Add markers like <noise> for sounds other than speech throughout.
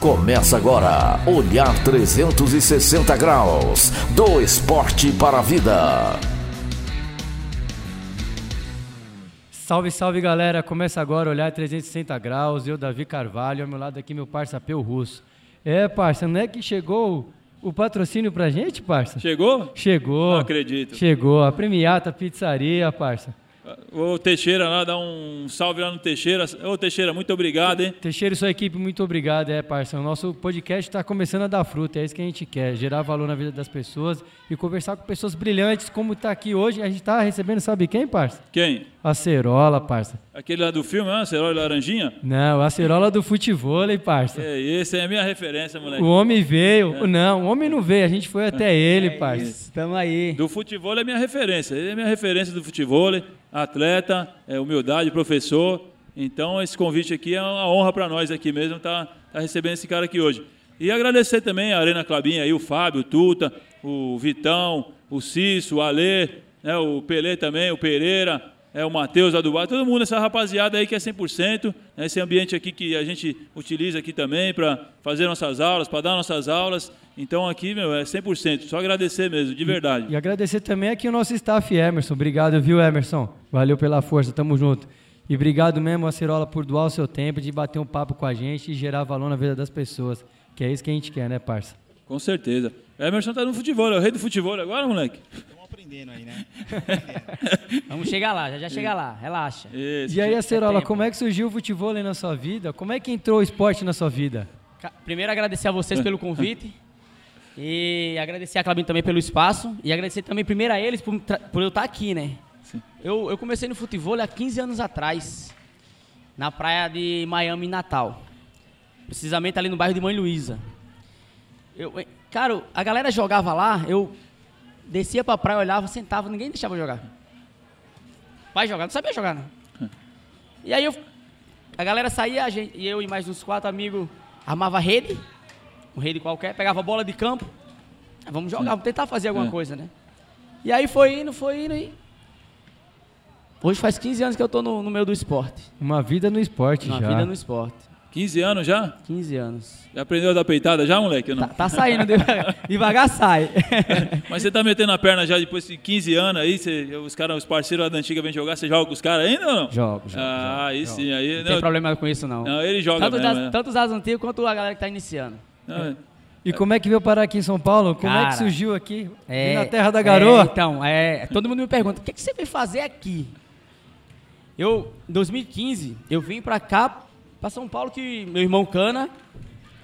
Começa agora, Olhar 360 Graus, do esporte para a vida. Salve, salve galera! Começa agora Olhar 360 Graus, eu, Davi Carvalho, ao meu lado aqui meu parça Peu Russo. É, parça, não é que chegou o patrocínio pra gente, parça? Chegou? Chegou. Não acredito. Chegou, a Premiata Pizzaria, parça. O Teixeira lá, dá um salve lá no Teixeira. Ô Teixeira, muito obrigado, hein? Teixeira e sua equipe, muito obrigado, é, parça. O nosso podcast está começando a dar fruto, é isso que a gente quer, gerar valor na vida das pessoas e conversar com pessoas brilhantes, como está aqui hoje. A gente está recebendo, sabe quem, parça? Quem? Acerola, parça. Aquele lá do filme, ah, Acerola e Laranjinha? Não, Acerola do futebol, parça. É, esse é a minha referência, moleque. O homem veio. É. Não, o homem não veio, a gente foi até ele, é parça. Estamos aí. Do futebol é minha referência. Ele é minha referência do futebol atleta, é, humildade, professor. Então, esse convite aqui é uma honra para nós aqui mesmo, estar tá, tá recebendo esse cara aqui hoje. E agradecer também a Arena Clabinha aí, o Fábio, o Tuta, o Vitão, o Cício, o Alê, né, o Pelé também, o Pereira, é, o Matheus, a Dubai, todo mundo, essa rapaziada aí que é 100%, né, esse ambiente aqui que a gente utiliza aqui também para fazer nossas aulas, para dar nossas aulas. Então aqui, meu, é 100%. Só agradecer mesmo, de verdade. E, e agradecer também aqui o nosso staff, Emerson. Obrigado, viu, Emerson? Valeu pela força, tamo junto. E obrigado mesmo, Acerola, por doar o seu tempo, de bater um papo com a gente e gerar valor na vida das pessoas. Que é isso que a gente quer, né, parça? Com certeza. Emerson tá no futebol, é o rei do futebol agora, moleque aprendendo aí, né? <laughs> Vamos chegar lá, já já chega lá, relaxa. Isso. E aí, Acerola, como é que surgiu o futebol na sua vida? Como é que entrou o esporte na sua vida? Primeiro, agradecer a vocês pelo convite. <laughs> E agradecer a Clabin também pelo espaço. E agradecer também primeiro a eles por, por eu estar aqui, né? Eu, eu comecei no futebol há 15 anos atrás, na praia de Miami, Natal. Precisamente ali no bairro de Mãe Luísa. Eu, cara, a galera jogava lá, eu descia pra praia, olhava, sentava, ninguém deixava jogar. Vai jogar, não sabia jogar, não. E aí eu, a galera saía, a gente, e eu e mais uns quatro amigos armava rede, um rede qualquer, pegava bola de campo, vamos jogar, vamos tentar fazer alguma é. coisa, né? E aí foi indo, foi indo e... Hoje faz 15 anos que eu tô no, no meio do esporte. Uma vida no esporte Uma já. Uma vida no esporte. 15 anos já? 15 anos. Já aprendeu a dar peitada já, moleque? Tá, tá, saindo, devagar, <laughs> devagar sai. <laughs> Mas você tá metendo a perna já depois de 15 anos aí, você, os, cara, os parceiros da antiga vêm jogar, você joga com os caras ainda ou não? Jogo, jogo. Ah, jogo, aí jogo. sim. Aí, não, não, tem problema com isso não. Não, ele joga tanto mesmo, das, é. Tanto os das antigas quanto a galera que tá iniciando. Não, é. E como é que veio parar aqui em São Paulo? Como Cara, é que surgiu aqui? É, na terra da garoa? É, então, é, todo mundo me pergunta, o que, é que você veio fazer aqui? Eu, em 2015, eu vim pra cá para São Paulo que meu irmão Cana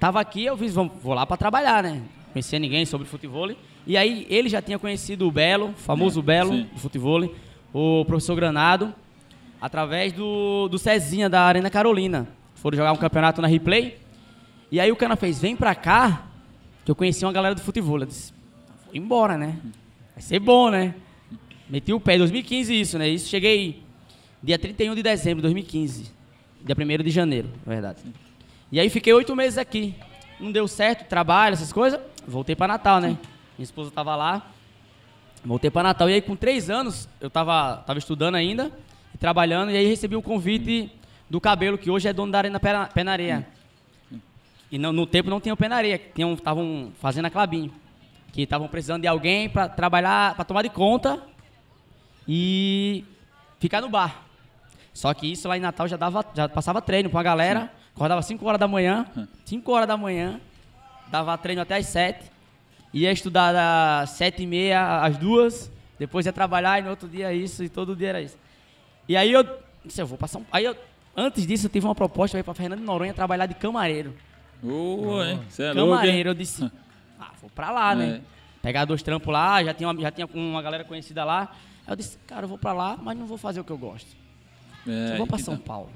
tava aqui, eu fiz, vamos, vou lá para trabalhar, né? Conhecia ninguém sobre futebol. E aí ele já tinha conhecido o Belo, o famoso é, Belo sim. do futebol, o professor Granado, através do, do Cezinha da Arena Carolina. Foram jogar um campeonato na replay. E aí o Cana fez, vem pra cá, que eu conheci uma galera do futebol. Eu disse, vou embora, né? Vai ser bom, né? Meti o pé, 2015 isso, né? Isso cheguei dia 31 de dezembro de 2015. Dia 1 de janeiro, na verdade. E aí fiquei oito meses aqui. Não deu certo, trabalho, essas coisas. Voltei para Natal, né? Minha esposa tava lá. Voltei para Natal. E aí, com três anos, eu tava, tava estudando ainda e trabalhando. E aí recebi um convite do Cabelo, que hoje é dono da Arena Penaria. E no tempo não tinha o Penaria, estavam fazendo a Clabinho. Que estavam precisando de alguém para trabalhar, para tomar de conta e ficar no bar. Só que isso lá em Natal já, dava, já passava treino com a galera. Sim. Acordava 5 horas da manhã. 5 horas da manhã. Dava treino até as 7. Ia estudar das 7 e meia às 2. Depois ia trabalhar e no outro dia isso. E todo dia era isso. E aí eu disse, eu vou passar um... Aí eu, antes disso eu tive uma proposta para Fernando de Noronha trabalhar de camareiro. Oh, hein? Cê é camareiro, louco, eu disse, ah, vou para lá, né? é. né? Pegar dois trampos lá, já tinha, uma, já tinha uma galera conhecida lá. Aí eu disse, cara, eu vou para lá, mas não vou fazer o que eu gosto. É, vou para São tá. Paulo.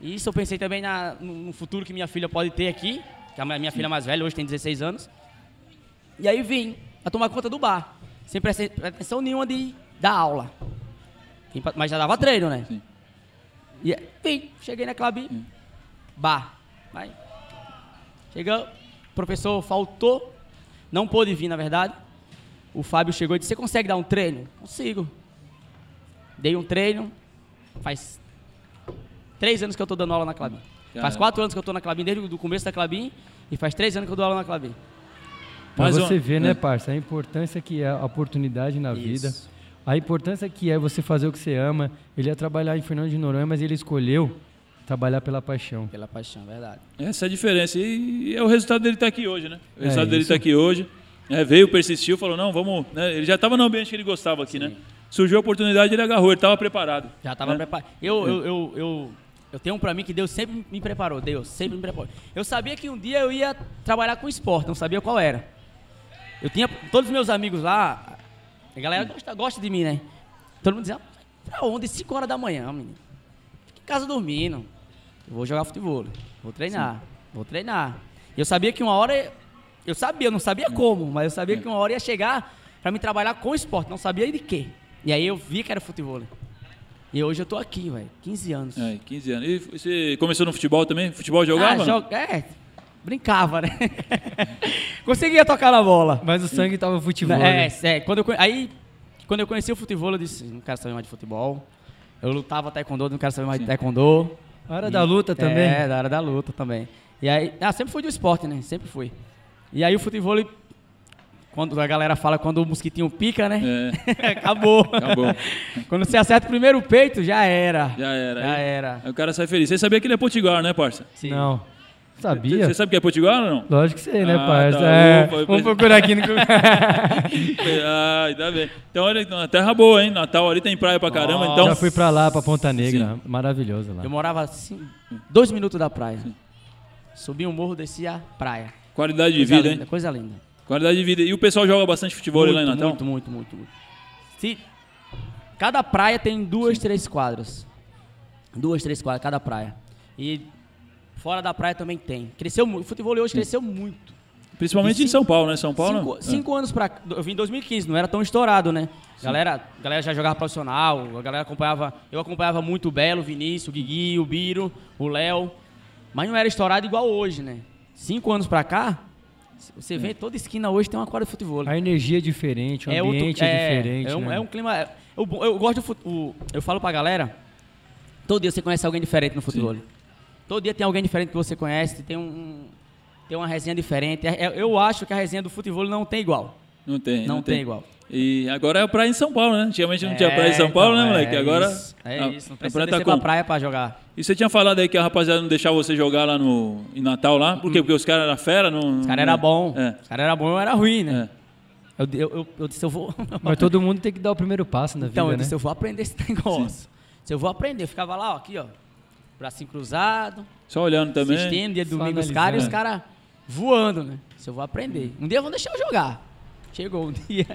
Isso eu pensei também na, no futuro que minha filha pode ter aqui, que a minha filha mais velha hoje tem 16 anos. E aí vim a tomar conta do bar, sem pretensão nenhuma de dar aula. Mas já dava treino, né? Sim. E vim, cheguei na Clabin, bar. Vai. Chegou, o professor faltou, não pôde vir, na verdade. O Fábio chegou e disse: Você consegue dar um treino? Consigo. Dei um treino, faz três anos que eu tô dando aula na Clabin. Faz Caramba. quatro anos que eu tô na Clabin, desde o começo da Clabin, e faz três anos que eu dou aula na Clabin. Pra Mais você uma- ver, né, é. parça, a importância que é a oportunidade na vida. Isso. A importância que é você fazer o que você ama. Ele ia trabalhar em Fernando de Noronha, mas ele escolheu trabalhar pela paixão. Pela paixão, verdade. Essa é a diferença. E, é o resultado dele estar aqui hoje, né? O É, resultado dele isso. estar aqui hoje. É, veio, persistiu, falou, não, vamos. né? Ele já estava no ambiente que ele gostava aqui, né? Surgiu a oportunidade, ele agarrou, ele estava preparado. Já tava né? preparado. Eu, eu, eu, eu, eu tenho um pra mim que Deus sempre me preparou. Deus sempre me preparou. Eu sabia que um dia eu ia trabalhar com esporte, não sabia qual era. Eu tinha todos os meus amigos lá, a galera gosta, gosta de mim, né? Todo mundo dizia, pra onde? 5 horas da manhã, menino. Fica em casa dormindo. Eu vou jogar futebol, vou treinar, vou treinar. Eu sabia que uma hora, eu sabia, eu não sabia como, mas eu sabia que uma hora ia chegar pra me trabalhar com esporte, não sabia de quê. E aí eu vi que era futebol. E hoje eu tô aqui, velho, 15 anos. É, 15 anos. E você começou no futebol também? Futebol jogava? Ah, joga- é, brincava, né? <laughs> Conseguia tocar na bola. Mas o sangue tava futebol. É, né? é, quando eu, aí, quando eu conheci o futebol, eu disse, não quero saber mais de futebol. Eu lutava taekwondo, não quero saber mais de taekwondo. A hora da luta também. É, da hora da luta também. E aí, ah, sempre fui do esporte, né? Sempre fui. E aí o futebol, quando a galera fala quando o mosquitinho pica, né? É, <laughs> Acabou. acabou. quando você acerta o primeiro peito, já era. Já era. Já Aí- era. Aí o cara sai feliz. Você sabia que ele é potiguar, né, parça? Sim. Não. Sabia? Você sabe que é potiguar ou não? Lógico que sei, né, Ah, parça? tá. É, vamos procurar aqui no <laughs> ah, ainda bem. Então, olha, uma terra boa, hein? Natal ali tem praia pra caramba. Então, Já fui pra lá, pra Ponta Negra. Maravilhoso lá. Eu morava assim, dois minutos da praia. Subia um morro, descia a praia. qualidade de Coisa vida, linda, hein? Coisa linda. Qualidade de vida. E o pessoal joga bastante futebol lá em muito, Natal? muito, muito, muito, muito. Se, cada praia tem duas, três quadras. Duas, três quadras, cada praia. E fora da praia também tem. Cresceu muito. O futebol hoje cresceu muito. Principalmente E em cinco- São Paulo, né? São Paulo. Cinco, é. cinco anos pra. Eu vim em 2015, não era tão estourado, né? Galera, galera já jogava profissional, a galera acompanhava. Eu acompanhava muito o Belo, o Vinícius, o Guigui, o Biro, o Léo. Mas não era estourado igual hoje, né? Cinco anos pra cá, você vê toda esquina hoje tem uma quadra de futebol. A energia é diferente, o outro- ambiente é, diferente. É um, né? é um clima. é- Eu, eu gosto do futebol. Eu falo pra galera. Todo dia você conhece alguém diferente no futebol. Todo dia tem alguém diferente que você conhece, tem um. um- tem uma resenha diferente. É- é- Eu acho que a resenha do futebol não tem igual. Não tem. Não, tem. igual. E agora é a praia em Né? São Paulo, né? Antigamente não tinha É, praia em São Paulo, então, né, moleque? é agora. Isso, é a, isso. Não precisa praia tá descer pra praia pra jogar. E você tinha falado aí que a rapaziada não deixava você jogar lá no, em Natal lá? Por quê? Porque os caras eram fera? Não, Os caras eram bons. É. Os caras eram bons, eu era ruim, né? É. Eu, eu, eu, eu disse, eu vou. <laughs> Mas todo mundo tem que dar o primeiro passo na Então, vida, eu né? disse, eu vou aprender esse <laughs> negócio. Se eu vou aprender, eu ficava lá, ó, aqui, ó. Bracinho cruzado, Só olhando também. assistindo, dia de domingo os caras e os caras voando, né? Se eu vou aprender. Um dia vão deixar eu jogar. Chegou um <laughs> dia.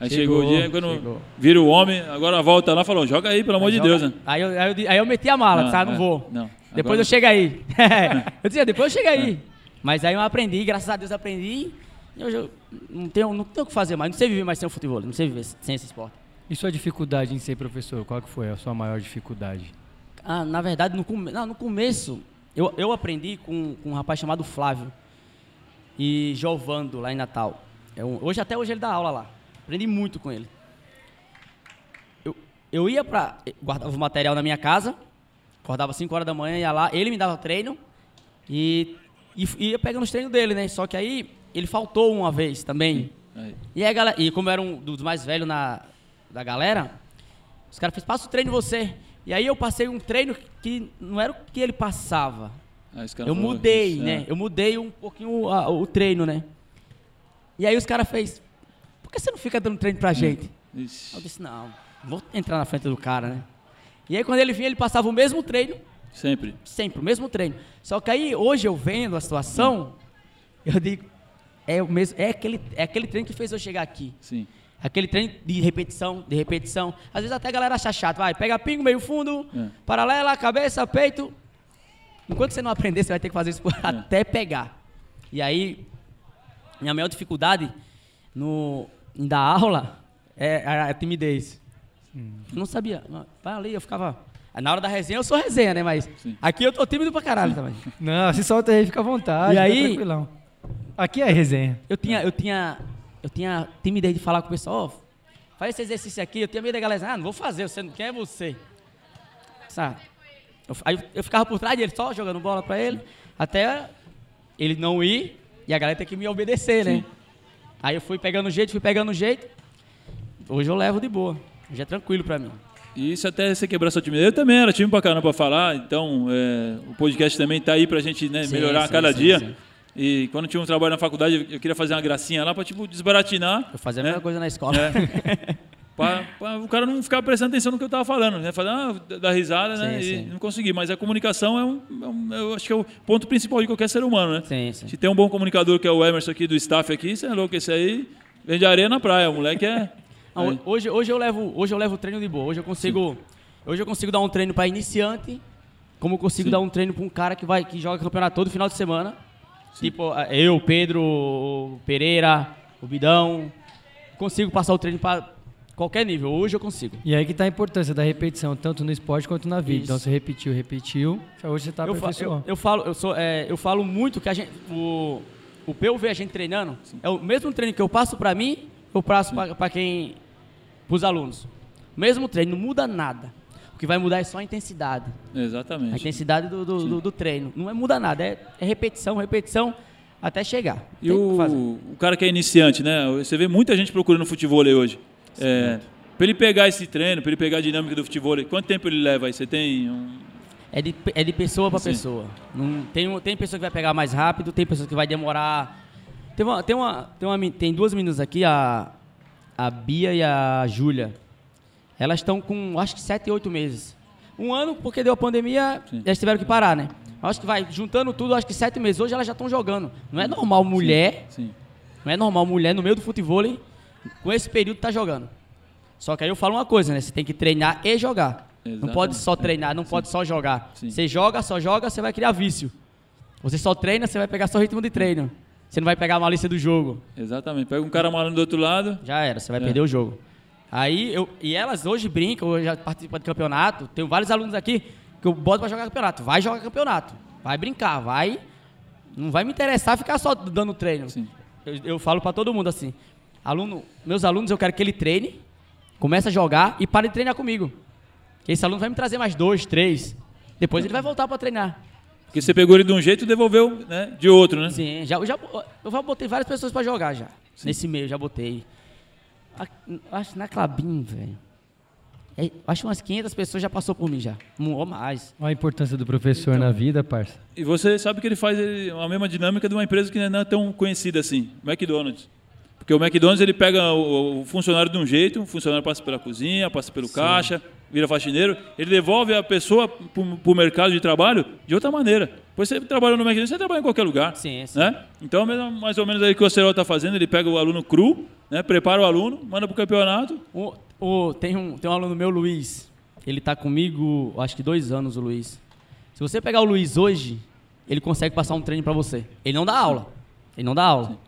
Aí chegou, o Chegou, dia, quando chegou. vira o homem, agora volta lá e falou, joga aí, pelo amor de Joga- Deus, né? Aí eu, aí, eu, aí eu meti a mala, Ah, disse, ah, não é. vou. Não, Depois agora- eu chego aí. <laughs> eu dizia, depois eu chego aí. Mas aí eu aprendi, graças a Deus eu aprendi. E hoje eu não tenho, não tenho o que fazer mais, não sei viver mais sem o futebol, não sei viver sem esse esporte. E sua dificuldade em ser professor? Qual que foi a sua maior dificuldade? Ah, na verdade, no, come- não, no começo, eu, eu aprendi com, com um rapaz chamado Flávio e Jovando, lá em Natal. É um- hoje, até hoje ele dá aula lá. Aprendi muito com ele. Eu, eu ia pra. guardava o material na minha casa, acordava 5 horas da manhã, ia lá, ele me dava treino e, e ia pegando os treinos dele, né? Só que aí ele faltou uma vez também. Aí. E aí, galera, e como eu era um dos mais velhos na, da galera, os caras fez passa o treino você. E aí eu passei um treino que não era o que ele passava. Caras Eu mudei, "Ixi, né? é." Eu mudei um pouquinho a- o treino, né? E aí os caras fez, por que você não fica dando treino pra gente? Ixi, Eu disse, não, vou entrar na frente do cara, né? E aí quando ele vinha, ele passava o mesmo treino, Sempre. sempre, o mesmo treino. Só que aí, hoje eu vendo a situação, eu digo, é, o mesmo, é, aquele, é aquele treino que fez eu chegar aqui. Sim. Aquele treino de repetição, de repetição. Às vezes até a galera acha chato. Vai, pega pingo, meio fundo, É. paralela, cabeça, peito. Enquanto você não aprender, você vai ter que fazer isso por- <laughs> até pegar. E aí, minha maior dificuldade no, em dar aula é a, a timidez. Eu não sabia. Vai ali, eu ficava... Na hora da resenha, eu sou resenha, né? Mas Sim. aqui eu tô tímido pra caralho também. Não, se solta aí, fica à vontade. E aí- tranquilão. Aqui é resenha. Eu tinha, eu tinha, eu tinha timidez de falar com o pessoal, ó, faz esse exercício aqui, eu tinha medo da galera ah, não vou fazer, você não quer é você. Sabe? Eu, aí eu ficava por trás dele, só jogando bola pra ele, até ele não ir e a galera ter que me obedecer, né? Aí eu fui pegando jeito, fui pegando jeito. Hoje eu levo de boa. Hoje é tranquilo pra mim. E isso até você quebrar sua timidez. Eu também era time pra caramba pra falar, então é, o podcast também tá aí pra gente né, Sim, melhorar a sim, cada sim, dia. sim. E quando tinha um trabalho na faculdade, eu- queria fazer uma gracinha lá pra, tipo, desbaratinar. Eu fazia a né? mesma coisa na escola. É. <laughs> Pra o cara não ficar prestando atenção no que eu tava falando, né? Fazer, ah, dar risada, né? Sim, e sim. não conseguir. Mas a comunicação é um, é um- Eu acho que é o ponto principal de qualquer ser humano, né? Sim, sim. Se tem um bom comunicador que é o Emerson aqui do staff aqui, você é louco, esse aí vende areia na praia. O moleque é. <laughs> Não, é- hoje, hoje eu levo, hoje eu levo treino de boa. Hoje eu consigo, hoje eu consigo dar um treino para iniciante, como eu consigo Sim. dar um treino para um cara que vai que joga campeonato todo final de semana. Tipo, eu, Pedro, Pereira, o Bidão, consigo passar o treino para qualquer nível. Hoje eu consigo. E aí que tá a importância da repetição, tanto no esporte quanto na vida. Isso. Então você repetiu, repetiu, hoje você tá eu, fa- eu, aperfeiçoando. eu falo, eu sou, é, eu falo muito que a gente, o, o Peu vê a gente treinando, é o mesmo treino que eu passo para mim, eu passo para quem, pros alunos. Mesmo treino, não muda nada. O que vai mudar é só a intensidade. A Exatamente. intensidade do, do, do- do treino. Não é, muda nada, é, é repetição, repetição até chegar. E o, o cara que é iniciante, né? Você vê muita gente procurando futebol aí hoje. É, para ele pegar esse treino, para ele pegar a dinâmica do futebol, quanto tempo ele leva aí? Você tem um. É de, é de pessoa para Sim. pessoa. Não, tem, tem pessoa que vai pegar mais rápido, tem pessoa que vai demorar. Tem, uma, tem, uma, tem, uma, tem duas meninas aqui, a, a Bia e a Júlia. Elas estão com, acho que 7, 8 meses. Um ano, porque deu a pandemia, Sim. elas tiveram que parar, né? Acho que vai, juntando tudo, acho que 7 meses. Hoje elas já estão jogando. Não é normal mulher, Sim. não é normal mulher no meio do futebol, com esse período tá jogando. Só que aí eu falo uma coisa, né? Você tem que treinar e jogar. Não Exatamente. pode só treinar, não pode só jogar. Sim. Você joga, só joga, você vai criar vício. Você só treina, você vai pegar só ritmo de treino. Você não vai pegar a malícia do jogo. Exatamente. Pega um cara malandro do outro lado. Já era, você vai É. perder o jogo. Aí eu. E elas hoje brincam, eu já participo de campeonato. Tenho vários alunos aqui que eu boto pra jogar campeonato. Vai jogar campeonato. Vai brincar, vai. Não vai me interessar ficar só dando treino. Sim. Eu, eu falo pra todo mundo assim. Aluno, meus alunos, eu quero que ele treine, comece a jogar e pare de treinar comigo. Esse aluno vai me trazer mais dois, três. Depois ele vai voltar pra treinar. Porque você pegou ele de um jeito e devolveu né, de outro, né? Sim, já, eu já, eu já botei várias pessoas pra jogar já. Nesse meio, já botei. Acho na Clabin, velho. É, Acho que umas 500 pessoas já passou por mim já. Ou mais. Olha a importância do professor Então. na vida, parça. E você sabe que ele faz a mesma dinâmica de uma empresa que não é tão conhecida assim, McDonald's. Porque o McDonald's ele pega o, o funcionário de um jeito, o funcionário passa pela cozinha, passa pelo caixa, vira faxineiro, ele devolve a pessoa para o mercado de trabalho de outra maneira. Pois você trabalha no McDonald's, você trabalha em qualquer lugar. Sim, sim. Né? Então, mesmo- mais ou menos aí que o Cerol está fazendo, ele pega o aluno cru, né, prepara o aluno, manda para o campeonato. O, o- tem, um, tem um aluno meu, Luiz. Ele tá comigo, acho que dois anos, o Luiz. Se você pegar o Luiz hoje, ele consegue passar um treino pra você. Ele não dá aula. Ele não dá aula.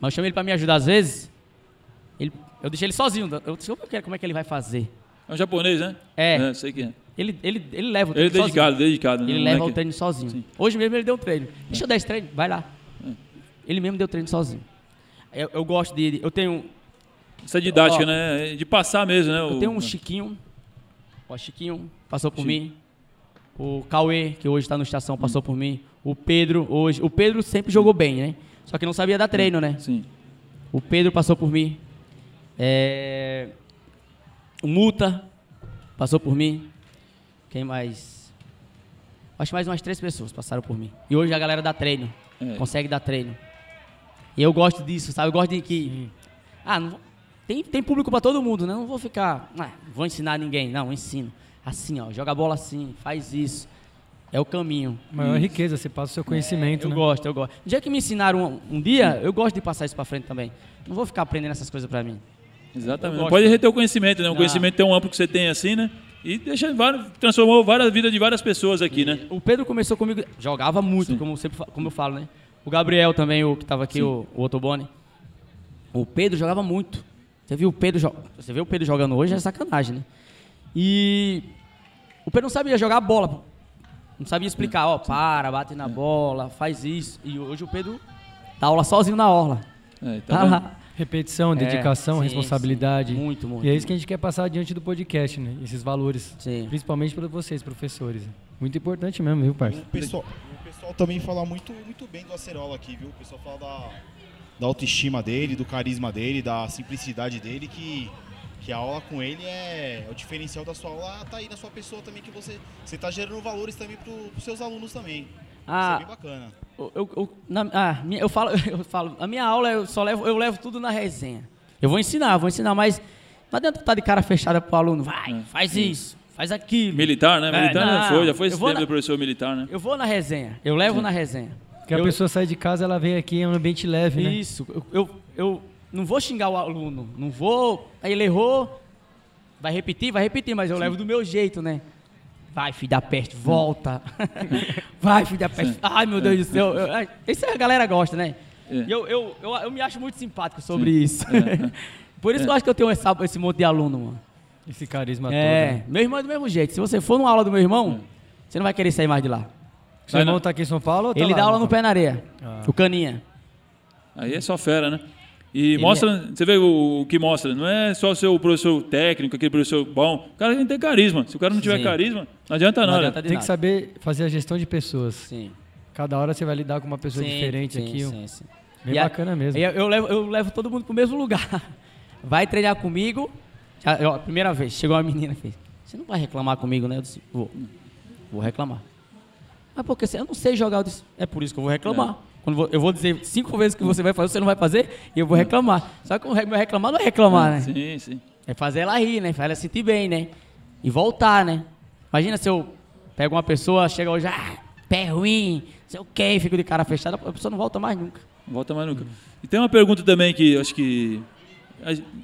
Mas eu chamo ele pra me ajudar às vezes. Ele, eu deixei ele sozinho. Eu ver como é que ele vai fazer. É um japonês, né? É. sei que é. Ele, ele, ele leva o Ele é treino dedicado, sozinho. dedicado. né? Ele leva é o que- treino sozinho. Sim. Hoje mesmo ele deu um treino. Deixa eu dar esse treino, vai lá. Ele mesmo deu treino sozinho. Eu, eu gosto de. Eu tenho, Essa didática, Ó, né? De passar mesmo, né? eu o- tenho um Chiquinho. Ó, Chiquinho passou por mim. O Cauê, que hoje está no estação, passou por mim. O Pedro, hoje. O Pedro sempre jogou bem, né? Só que não sabia dar treino, né? Sim. O Pedro passou por mim. É, O Muta passou por mim. Quem mais? Acho que mais umas três pessoas passaram por mim. E hoje a galera dá treino. É. Consegue dar treino. E eu gosto disso, sabe? Eu gosto de que. Ah, não tem, tem público pra todo mundo, né? Não vou ficar. Ah, vou ensinar ninguém. Não, ensino. Assim, ó. Joga a bola assim, faz isso. É o caminho. Maior riqueza, você passa o seu conhecimento, Eu né? gosto, eu gosto. No dia que me ensinaram um, um dia, eu gosto de passar isso pra frente também. Não vou ficar aprendendo essas coisas pra mim. Exatamente. Pode reter o conhecimento, né? Um Não. conhecimento tão amplo que você tem assim, né? E deixa transformou várias vidas de várias pessoas aqui, né? O Pedro começou comigo, jogava muito, como, eu sempre, como eu falo, né? O Gabriel também, o que tava aqui, o, o Otobone. O Pedro jogava muito. Você viu o Pedro, você vê o Pedro jogando hoje, é sacanagem, né? E o Pedro não sabia jogar bola. Não sabia explicar, ó, para, bate na bola, faz isso. E hoje o Pedro dá aula sozinho na orla. É, tá Tá lá. Repetição, É, dedicação, sim, responsabilidade. sim. Muito, muito. E é isso que a gente quer passar diante do podcast, né? Esses valores. Sim. Principalmente para vocês, professores. Muito importante mesmo, viu, parça? O pessoal, o pessoal também fala muito, muito bem do Acerola aqui, viu? O pessoal fala da, da autoestima dele, do carisma dele, da simplicidade dele, que, que a aula com ele é, é o diferencial da sua aula, tá aí na sua pessoa também, que você, você tá gerando valores também pro, pros seus alunos também. Ah, Isso é bem bacana. Eu, eu, eu- na- ah, minha- eu falo, <laughs> eu falo, a minha aula eu só levo, eu levo tudo na resenha. Eu vou ensinar, vou ensinar, mas não adianta estar de cara fechada pro aluno. Vai, faz isso, faz aquilo. Militar, né? É, Militar já não, foi, já foi esse tempo na- do professor militar, né? Eu vou na resenha, eu levo na resenha. Porque a Eu- pessoa sai de casa, ela vem aqui em um ambiente leve, né? Isso, eu, eu, eu não vou xingar o aluno, não vou. Aí ele errou, vai repetir, vai repetir, mas eu levo do meu jeito, né? Vai, filho da peste, volta. <laughs> vai, filho da peste. Ai, meu Deus do céu. Eu- ai, Isso a galera gosta, né? É. E Eu, eu, eu, eu me acho muito simpático sobre isso. <laughs> Por isso que eu acho que eu tenho essa- esse monte de aluno, mano. Esse carisma É, todo. né? meu irmão é do mesmo jeito. Se você for numa aula do meu irmão, você não vai querer sair mais de lá. Seu irmão tá aqui em São Paulo ou tá Ele lá, dá aula no pé na areia. Ah. O caninha. Aí é só fera, né? E Ele mostra, você vê o, o que mostra, não é só o seu professor técnico, aquele professor bom. O cara tem que ter carisma. Se o cara não tiver Sim. carisma, não adianta Não nada. adianta Tem que nada. saber fazer a gestão de pessoas. Sim. Cada hora você vai lidar com uma pessoa Sim, diferente sim, aqui. Sim, sim. Bem E a- bacana mesmo. e Eu, eu levo, eu levo todo mundo pro mesmo lugar. <laughs> Vai treinar comigo. Já, ó, primeira vez, chegou uma menina e fez: Você não vai reclamar comigo, né? Eu disse: Vou. Vou reclamar. Mas porque eu não sei jogar. Eu disse: É por isso que eu vou reclamar. Quando eu vou dizer cinco vezes que você vai fazer, você não vai fazer, e eu vou reclamar. Só que o meu reclamar não é reclamar, né? Sim, sim. É fazer ela rir, né? Fazer ela sentir bem, né? E voltar, né? Imagina se eu pego uma pessoa, chega hoje, ah, pé ruim, sei o quê, fico de cara fechada, a pessoa não volta mais nunca. Não volta mais nunca. E tem uma pergunta também que eu acho que.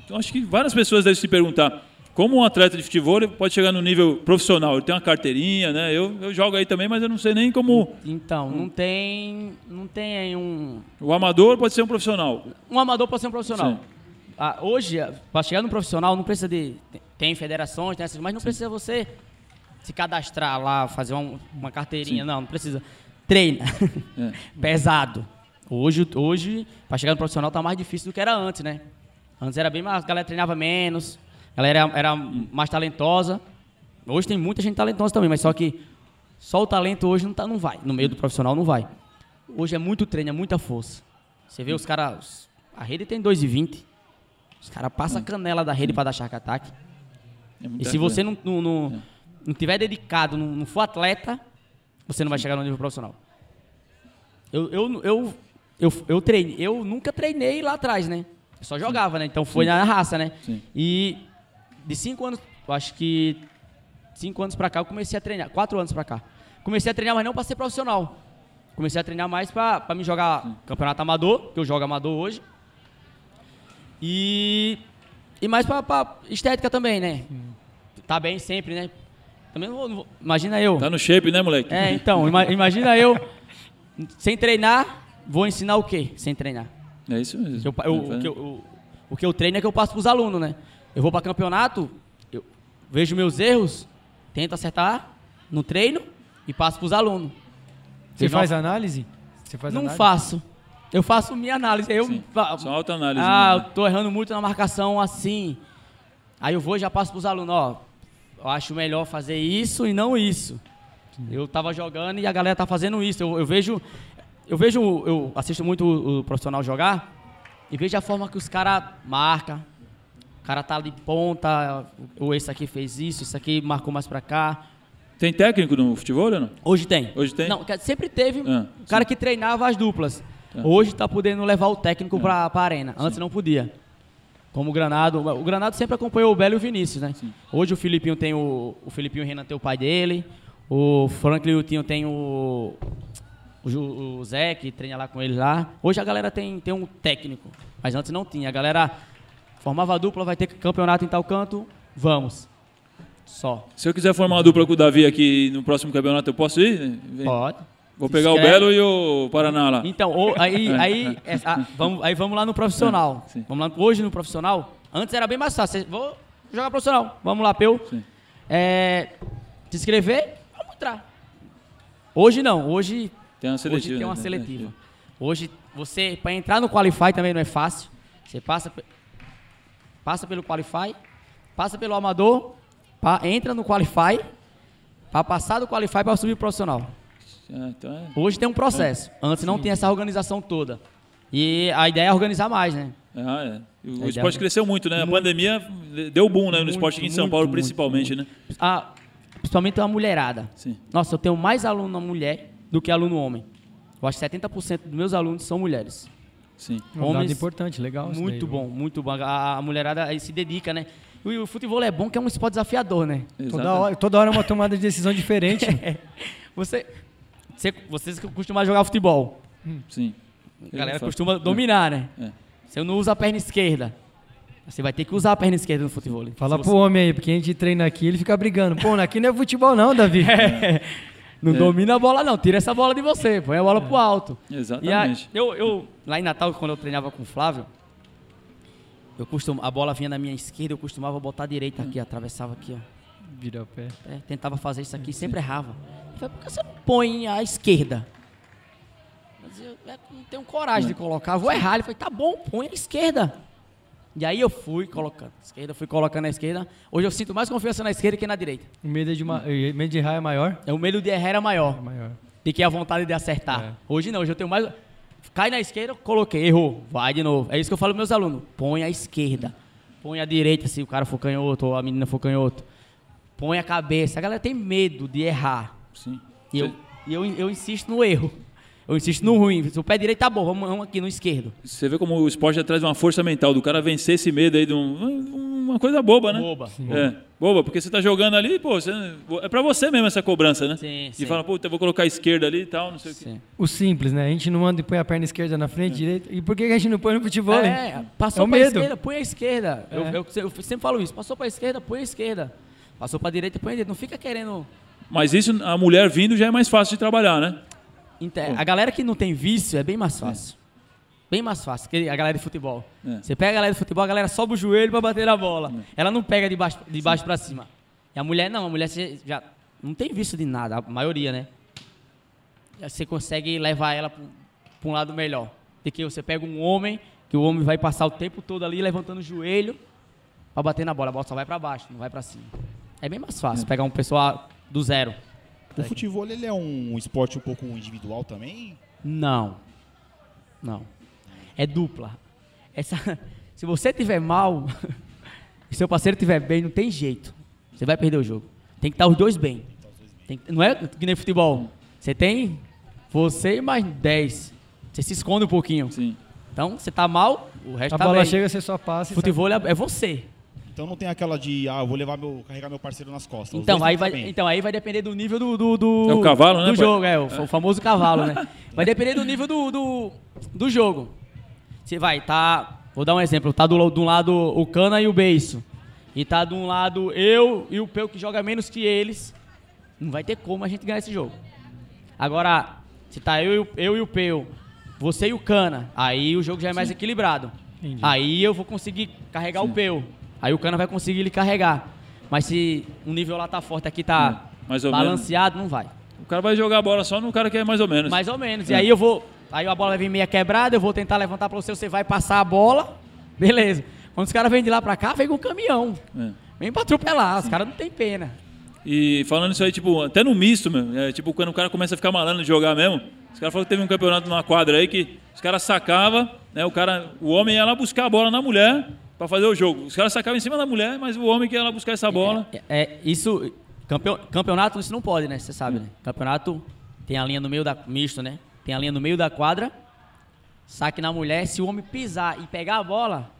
eu Acho que várias pessoas devem se perguntar. Como um atleta de futebol ele pode chegar no nível profissional? Ele tem uma carteirinha, né? Eu, eu jogo aí também, mas eu não sei nem como. Então, não tem. Não tem aí um. O amador pode ser um profissional. Um amador pode ser um profissional. Sim. Ah, hoje, para chegar no profissional, não precisa de. Tem federações, tem essas, mas não precisa você se cadastrar lá, fazer uma, uma carteirinha. Não, não precisa. Treina. É. <laughs> Pesado. Hoje, hoje para chegar no profissional tá mais difícil do que era antes, né? Antes era bem mais. A galera treinava menos, a galera era, era mais talentosa. Hoje tem muita gente talentosa também, mas só que só o talento hoje não, tá, não vai. No meio do profissional não vai. Hoje é muito treino, é muita força. Você vê os caras. A rede tem 2,20. Os caras passam a canela da rede para dar shark attack. É E se você não, não, não, não tiver dedicado, não, não for atleta, você não vai chegar no nível profissional. Eu, eu, eu, eu, eu, treinei, eu nunca treinei lá atrás, né? Eu só jogava, né? Então foi na raça, né? Sim. E de cinco anos, acho que cinco anos pra cá eu comecei a treinar. Quatro anos pra cá. Comecei a treinar, mas não pra ser profissional. Comecei a treinar mais pra, pra me jogar campeonato amador, que eu jogo amador hoje. E, e mais pra, pra estética também, né? Tá bem sempre, né? Também não vou, não vou- imagina eu. Tá no shape, né, moleque? É, então, ima- imagina eu sem treinar, vou ensinar o quê? Sem treinar. É isso mesmo. Eu eu- o, que eu, o- o que eu treino é que eu passo pros alunos, né? Eu vou para campeonato, eu vejo meus erros, tento acertar no treino e passo pros alunos. Você faz análise? Você faz Não análise? faço. Eu faço minha análise. Eu, Sim. Só autoanálise, Ah, né? eu tô errando muito na marcação assim. Aí eu vou e já passo pros alunos, ó. Eu acho melhor fazer isso e não isso. Eu tava jogando e a galera tá fazendo isso. Eu, eu vejo. Eu vejo. Eu assisto muito o, o profissional jogar e vejo a forma que os caras marcam. O cara tá de ponta, ou esse aqui fez isso, esse aqui marcou mais pra cá. Tem técnico no futebol não? Hoje tem. Hoje tem? Não, sempre teve Ah, um cara que treinava as duplas. Tá. Hoje tá podendo levar o técnico pra, pra arena. Antes não podia. Como o Granado. O Granado sempre acompanhou o Belo e o Vinícius, né? Hoje o Filipinho tem o. O Filipinho Renan tem o pai dele. O Franklin Lutinho tem o. O, o Zé, que treina lá com ele lá. Hoje a galera tem, tem um técnico. Mas antes não tinha. A galera formava a dupla, vai ter campeonato em tal canto. Vamos. Só. Se eu quiser formar uma dupla com o Davi aqui no próximo campeonato, eu posso ir? Vem. Pode. Vou pegar o inscreve. Belo e o Paraná lá. Então, o- aí, <laughs> aí, é, ah, vamos, aí vamos lá no profissional. Sim. Vamos lá, hoje no profissional. Antes era bem mais fácil. Vou jogar profissional. Vamos lá, Peu. Sim. É, se inscrever, vamos entrar. Hoje não. Hoje, Tem uma hoje seletiva. tem uma né? seletiva. Hoje, você, para entrar no Qualify também não é fácil. Você passa, passa pelo Qualify, passa pelo Amador, pa- entra no Qualify, para passar do Qualify para subir pro profissional. É, então é- Hoje tem um processo. Antes não tinha essa organização toda. E a ideia é organizar mais, né? Ah, é. O esporte é- cresceu muito, né? A pandemia deu boom né, no esporte aqui em São muito, Paulo, muito, principalmente, né? Ah, principalmente a mulherada. Sim. Nossa, eu tenho mais aluno mulher do que aluno homem. Eu acho que 70% dos meus alunos são mulheres. Sim. Um dado Homens- importante, legal. Muito daí, bom, muito bom. A, a mulherada aí se dedica, né? E o futebol é bom que é um esporte desafiador, né? Toda hora, toda hora é uma tomada de decisão diferente. <laughs> Você, você, vocês costumam jogar futebol, Sim. a galera costuma dominar, né? É. Você não usa a perna esquerda. Você vai ter que usar a perna esquerda no futebol. Fala Se pro homem aí, porque a gente treina aqui, ele fica brigando. Pô, aqui não é futebol não, Davi. <laughs> Não domina a bola, não. Tira essa bola de você. Põe a bola pro alto. E a, Exatamente. eu, eu, lá em Natal, quando eu treinava com o Flávio, eu costum, a bola vinha na minha esquerda, eu costumava botar a direita aqui, atravessava aqui, ó. Vira o pé. É, tentava fazer isso aqui, sempre errava. Eu falei, por que você não põe a esquerda? Mas eu, é, não tenho coragem de colocar, vou errar. Ele falou, tá bom, põe a esquerda. E aí eu fui colocando a esquerda, fui colocando a esquerda. Hoje eu sinto mais confiança na esquerda que na direita. O medo de, uma, o medo de errar é maior? É o medo de errar era maior. É maior. do que a vontade de acertar. É. Hoje não, hoje eu tenho mais. Cai na esquerda, coloquei, errou, vai de novo. É isso que eu falo meus alunos. Põe a esquerda. Põe a direita se o cara for canhoto ou a menina for canhoto. Põe a cabeça. A galera tem medo de errar. Sim. E eu, e eu, eu insisto no erro. Eu insisto no ruim. Se o pé direito tá bom, vamos, vamos aqui no esquerdo. Você vê como o esporte já traz uma força mental do cara vencer esse medo aí de um- uma coisa boba, né? Boba. É, boba, porque você tá jogando ali, pô, você- é pra você mesmo essa cobrança, né? Sim, E sim. fala, pô, eu vou colocar a esquerda ali e tal, não sei o quê. Sim. O simples, né? A gente não anda e põe a perna esquerda na frente, direita. E por que a gente não põe no futebol? É, passou É pra medo. esquerda, põe a esquerda. Eu, É. eu- eu sempre falo isso. Passou pra esquerda, põe a esquerda. Passou pra direita, põe a direita. Não fica querendo Mas isso, a mulher vindo já é mais fácil de trabalhar, né? Inter- A galera que não tem vício é bem mais fácil. Bem mais fácil que a galera de futebol. É. Você pega a galera de futebol, a galera sobe o joelho pra bater na bola. Ela não pega de baixo, de baixo pra cima. E a mulher não, a mulher já não tem vício de nada, a maioria, né? Você consegue levar ela pra um- lado melhor. De que você pega um homem, que o homem vai passar o tempo todo ali levantando o joelho pra bater na bola. A bola só vai pra baixo, não vai pra cima. É bem mais fácil pegar um pessoal do zero. O futebol ele é um esporte um pouco individual também? Não. Não. É dupla. Essa, <laughs> se você tiver mal e <laughs> seu parceiro tiver bem, não tem jeito. Você vai perder o jogo. Tem que estar os dois bem. Tem que- não é que nem futebol. Você tem você e mais 10. Você se esconde um pouquinho. Sim. Então, você tá mal, o resto A tá bola bem. chega, você só passa. e Futebol é, é você. Então não tem aquela de, ah, eu vou levar meu, carregar meu parceiro nas costas. Os Então aí, vai, bem. então aí vai depender do nível do, do, do, É o cavalo, né, do jogo, é, o, o famoso cavalo, né? Vai depender do nível do, do, do jogo. Você vai, tá. Vou dar um exemplo, tá do, de um lado o Cana e o Beiço. E tá de um lado eu e o Peu que joga menos que eles. Não vai ter como a gente ganhar esse jogo. Agora, se tá eu, e o- eu e o Peu, você e o Cana, aí o jogo já é mais equilibrado. Entendi. Aí eu vou conseguir carregar o Peu. Aí o Cana vai conseguir ele carregar. Mas se o nível lá tá forte, aqui tá Hum, mais ou menos. balanceado, não vai. O cara vai jogar a bola só no cara que é mais ou menos. Mais ou menos. É. E aí eu vou. Aí a bola vai vir meia quebrada, eu vou tentar levantar pra você, você vai passar a bola. Beleza. Quando os caras vêm de lá pra cá, vem com um caminhão. É. Vem pra atropelar, os caras não tem pena. E falando isso aí, tipo, até no misto, meu, é, tipo, quando o cara começa a ficar malandro de jogar mesmo, os caras falaram que teve um campeonato numa quadra aí que os caras sacavam, né, o cara, o homem ia lá buscar a bola na mulher pra fazer o jogo. Os caras sacavam em cima da mulher, mas o homem que ia lá buscar essa bola. É, é, isso. Campeon, campeonato, isso não pode, né? Você sabe, né? Campeonato tem a linha no meio da. misto, né? Tem a linha no meio da quadra. Saque na mulher. Se o homem pisar e pegar a bola,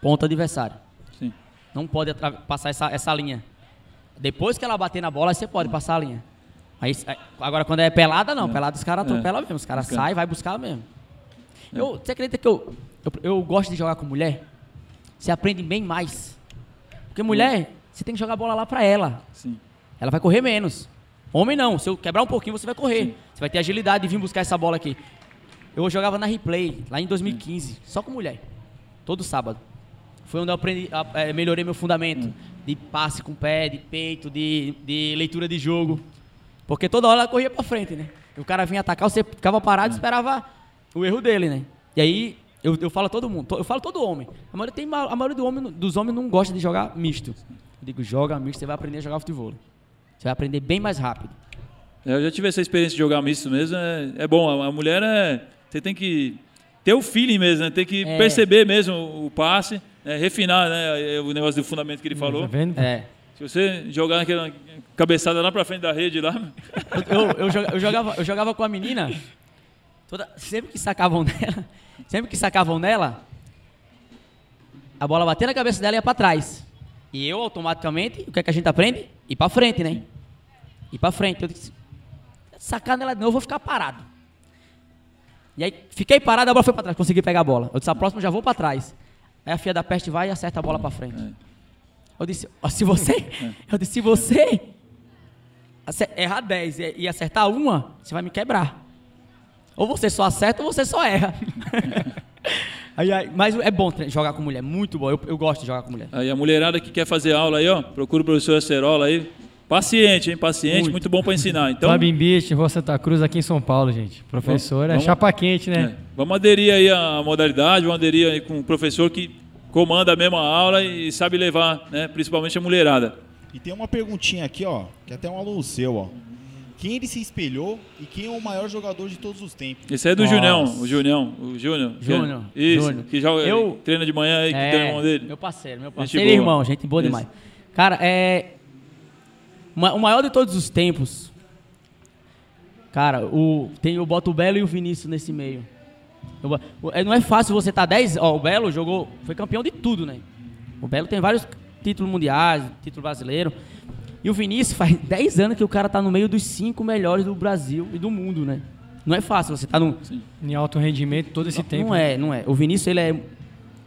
ponto adversário. Sim. Não pode passar essa, essa linha. Depois que ela bater na bola, você pode passar a linha. Aí, aí- agora, quando é pelada, não. Pelada, os caras atropelam mesmo. Os caras saem, vai buscar mesmo. Eu, você acredita que eu, eu, eu gosto de jogar com mulher? Você aprende bem mais. Porque mulher, você tem que jogar a bola lá pra ela. Sim. Ela vai correr menos. Homem não. Se eu quebrar um pouquinho, você vai correr. Você vai ter agilidade de vir buscar essa bola aqui. Eu jogava na replay, lá em 2015, só com mulher. Todo sábado. Foi onde eu aprendi, eh, melhorei meu fundamento. De passe com pé, de peito, de, de leitura de jogo. Porque toda hora ela corria pra frente, né? E o cara vinha atacar, você ficava parado e esperava o erro dele, né? E aí Eu, eu falo a todo mundo, eu falo todo homem. A maioria, tem, a maioria do homem, dos homens não gosta de jogar misto. Eu digo, joga misto, você vai aprender a jogar futebol. Você vai aprender bem mais rápido. É, Eu já tive essa experiência de jogar misto mesmo. É, é bom. A, a mulher é. Você tem que ter o feeling mesmo, né? Tem que É. perceber mesmo o passe, é, refinar né, o negócio do fundamento que ele Tá falou. vendo? É. Se você jogar aquela cabeçada lá pra frente da rede lá, <laughs> Eu, eu, eu jogava, eu jogava com a menina, toda, sempre que sacavam <laughs> nela, sempre que sacavam nela, a bola batia na cabeça dela e ia pra trás. E eu, automaticamente, o que, é que a gente aprende? Ir pra frente, né? Ir pra frente. Eu disse, sacar nela de novo, eu vou ficar parado. E aí, fiquei parado, a bola foi pra trás, consegui pegar a bola. Eu disse, a próxima já vou pra trás. Aí a filha da peste vai e acerta a bola pra frente. Eu disse, ó, se você, eu disse, se você errar 10 e, e acertar uma, você vai me quebrar. Ou você só acerta ou você só erra. <laughs> Aí, aí, mas é bom jogar com mulher, muito bom. Eu, eu gosto de jogar com mulher. aí a mulherada que quer fazer aula aí, ó, procura o professor Acerola aí. Paciente, hein? Paciente, muito, Muito. bom pra ensinar. <laughs> Então, Fábio Beach, Rua Santa Cruz, aqui em São Paulo, gente. Professor, é chapa quente, é, né? vamos aderir aí à modalidade, vamos aderir aí com o professor que comanda a mesma aula e sabe levar, né? Principalmente a mulherada. E tem uma perguntinha aqui, ó, que é até um aluno seu, ó. Quem ele se espelhou e quem é o maior jogador de todos os tempos? Esse aí é do Nossa. Junião, o Junião, o Júnior. Júnior, Isso, Júnior. que joga, Eu- treina de manhã aí, que tem o irmão dele. Meu parceiro, meu Gente parceiro. boa. irmão, gente boa Isso. demais. Cara, é. O maior de todos os tempos. Cara, o, tem o Boto Belo e o Vinícius nesse meio. Eu é, não é fácil você estar 10. Ó, o Belo jogou. Foi campeão de tudo, né? O Belo tem vários títulos mundiais, título brasileiro. E o Vinícius faz <laughs> 10 anos que o cara tá no meio dos cinco melhores do Brasil e do mundo, né? Não é fácil você tá no, Em alto rendimento todo esse tempo. não é, não é. O Vinícius, ele é,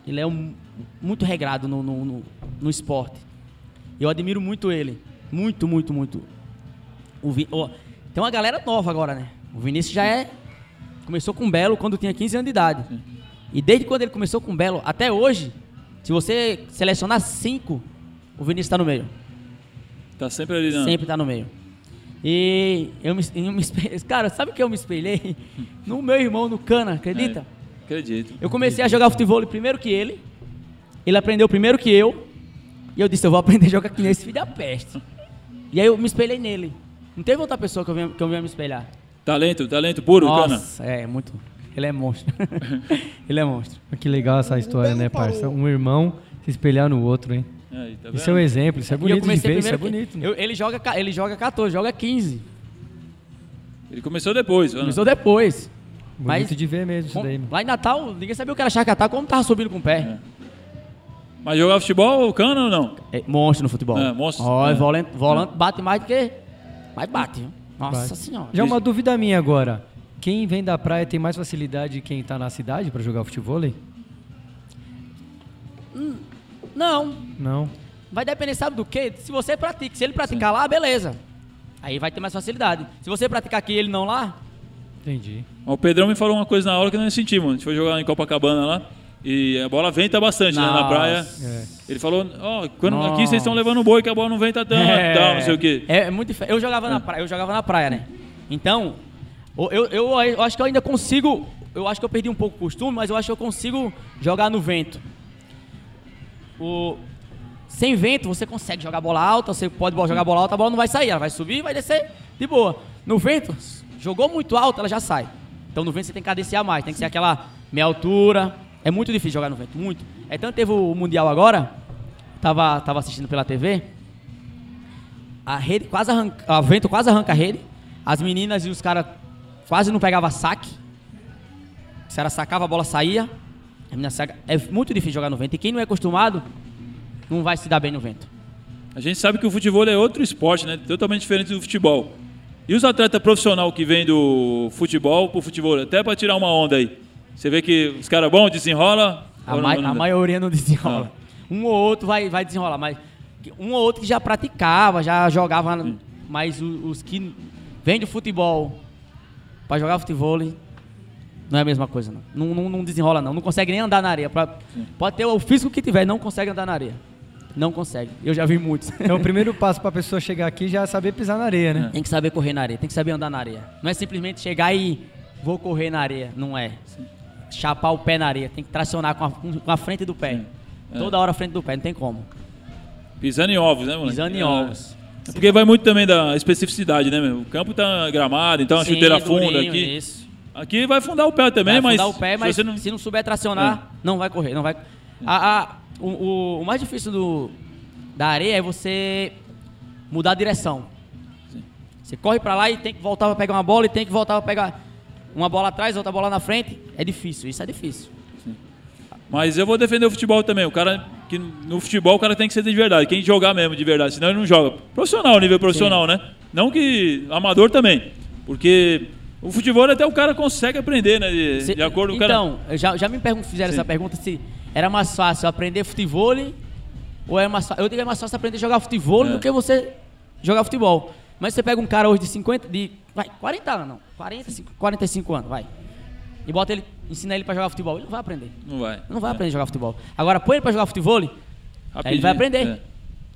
ele é um, muito regrado no, no, no, no esporte. Eu admiro muito ele. Muito, muito, muito. O Vi, ó, tem uma galera nova agora, né? O Vinícius já é... Começou com o Belo quando tinha 15 anos de idade. E desde quando ele começou com o Belo até hoje, se você selecionar cinco, o Vinícius está no meio. Tá sempre ali, não. Sempre tá no meio. E eu me, eu me espelhei. <laughs> Cara, sabe o que eu me espelhei? <laughs> No meu irmão, no Cana, acredita? Acredito. Eu comecei a jogar futebol primeiro que ele. Ele aprendeu primeiro que eu. E eu disse, eu vou aprender a jogar que nem esse filho da peste. E aí eu me espelhei nele. Não teve outra pessoa que eu venha, que eu venha me espelhar. Talento, talento puro, Cana. Nossa, é, muito. Ele é monstro. <laughs> ele é monstro. Que legal essa história, né, parça? Um irmão se espelhar no outro, hein? Aí, tá Isso é um exemplo, isso é E eu bonito de comecei ver, isso é bonito. que- né? eu- ele, joga, ele joga 14, joga 15. Ele começou depois. Começou depois. Bonito Mas de ver mesmo isso com- daí. mano. lá em Natal, ninguém sabia o que era chacatar, como tava subindo com o pé. Mas jogar futebol, o Cana ou não? É, monstro no futebol. É, monstro. Ó, É. volante, volante bate mais do que. Mas bate, viu? Nossa Vai. senhora. Já uma dúvida minha agora. Quem vem da praia tem mais facilidade de quem tá na cidade pra jogar futebol? Não, Não. vai depender, sabe do quê? Se você pratica. Se ele praticar lá, beleza. Aí vai ter mais facilidade. Se você praticar aqui e ele não lá, Entendi. O Pedrão me falou uma coisa na aula que nós sentimos. A gente foi jogar em Copacabana lá. E a bola venta bastante né, na praia. É. Ele falou, ó, quando aqui vocês estão levando boi, que a bola não venta tanto, tal, não sei o quê. É, é muito. Eu jogava na praia, eu jogava na praia, né? Então, eu, eu, eu acho que eu ainda consigo. Eu acho que eu perdi um pouco o costume, mas eu acho que eu consigo jogar no vento. Sem vento, você consegue jogar bola alta, você pode jogar bola alta, a bola não vai sair, ela vai subir vai descer de boa. No vento, jogou muito alto, ela já sai. Então no vento você tem que cadenciar mais, tem que ser aquela meia altura. É muito difícil jogar no vento, muito. É tanto teve o Mundial agora, tava, tava assistindo pela TV, a rede quase arranca, o vento quase arranca a rede. As meninas e os caras quase não pegavam saque. Se ela sacava, a bola saía. A menina saca- É muito difícil jogar no vento. E quem não é acostumado, não vai se dar bem no vento. A gente sabe que o futebol é outro esporte, né? Totalmente diferente do futebol. E os atletas profissionais que vêm do futebol pro futebol, até para tirar uma onda aí. Você vê que os caras bons desenrola. A, ma- não- a maioria não desenrola. Um ou outro vai, vai desenrolar, mas um ou outro que já praticava, já jogava, mas o- os, que vêm do futebol para jogar futebol não é a mesma coisa, não. Não, não, não desenrola, não. Não consegue nem andar na areia. Pra- pode ter o físico que tiver, não consegue andar na areia. Não consegue. Eu já vi muitos. <laughs> Então o primeiro passo pra pessoa chegar aqui já é saber pisar na areia, né? Tem que saber correr na areia, tem que saber andar na areia. Não é simplesmente chegar e vou correr na areia. Não é. chapar o pé na areia, tem que tracionar com a, com a frente do pé. É. Toda hora a frente do pé, não tem como. Pisando em ovos, né, moleque? Pisando em É. ovos. É porque vai muito também da especificidade, né, meu? O campo tá gramado, então a Sim, chuteira funda durinho, aqui. Isso. Aqui vai fundar o pé também, vai mas. afundar o pé, se mas você não- se não souber tracionar, não vai correr, não vai. A, a- o, o- o mais difícil do, da areia é você mudar a direção. Você corre pra lá e tem que voltar pra pegar uma bola e tem que voltar pra pegar uma bola atrás, outra bola na frente. É difícil, isso é difícil. Mas eu vou defender o futebol também. O cara que no futebol o cara tem que ser de verdade, quem jogar mesmo de verdade, senão ele não joga. Profissional, nível profissional, né? Não que amador também, porque o futebol até o cara consegue aprender, né? De, Cê- de acordo com o cara. então, já, já me fizeram Sim. essa pergunta se era mais fácil aprender futebol ou é mais. Eu digo que é mais fácil aprender a jogar futebol É. do que você jogar futebol. Mas você pega um cara hoje de 50, de vai, 40 anos, não, 40, 45 anos, vai. E bota ele, ensina ele pra jogar futebol, ele não vai aprender. Não vai. Não vai É. aprender a jogar futebol. Agora põe ele pra jogar futebol, ele vai aprender. é.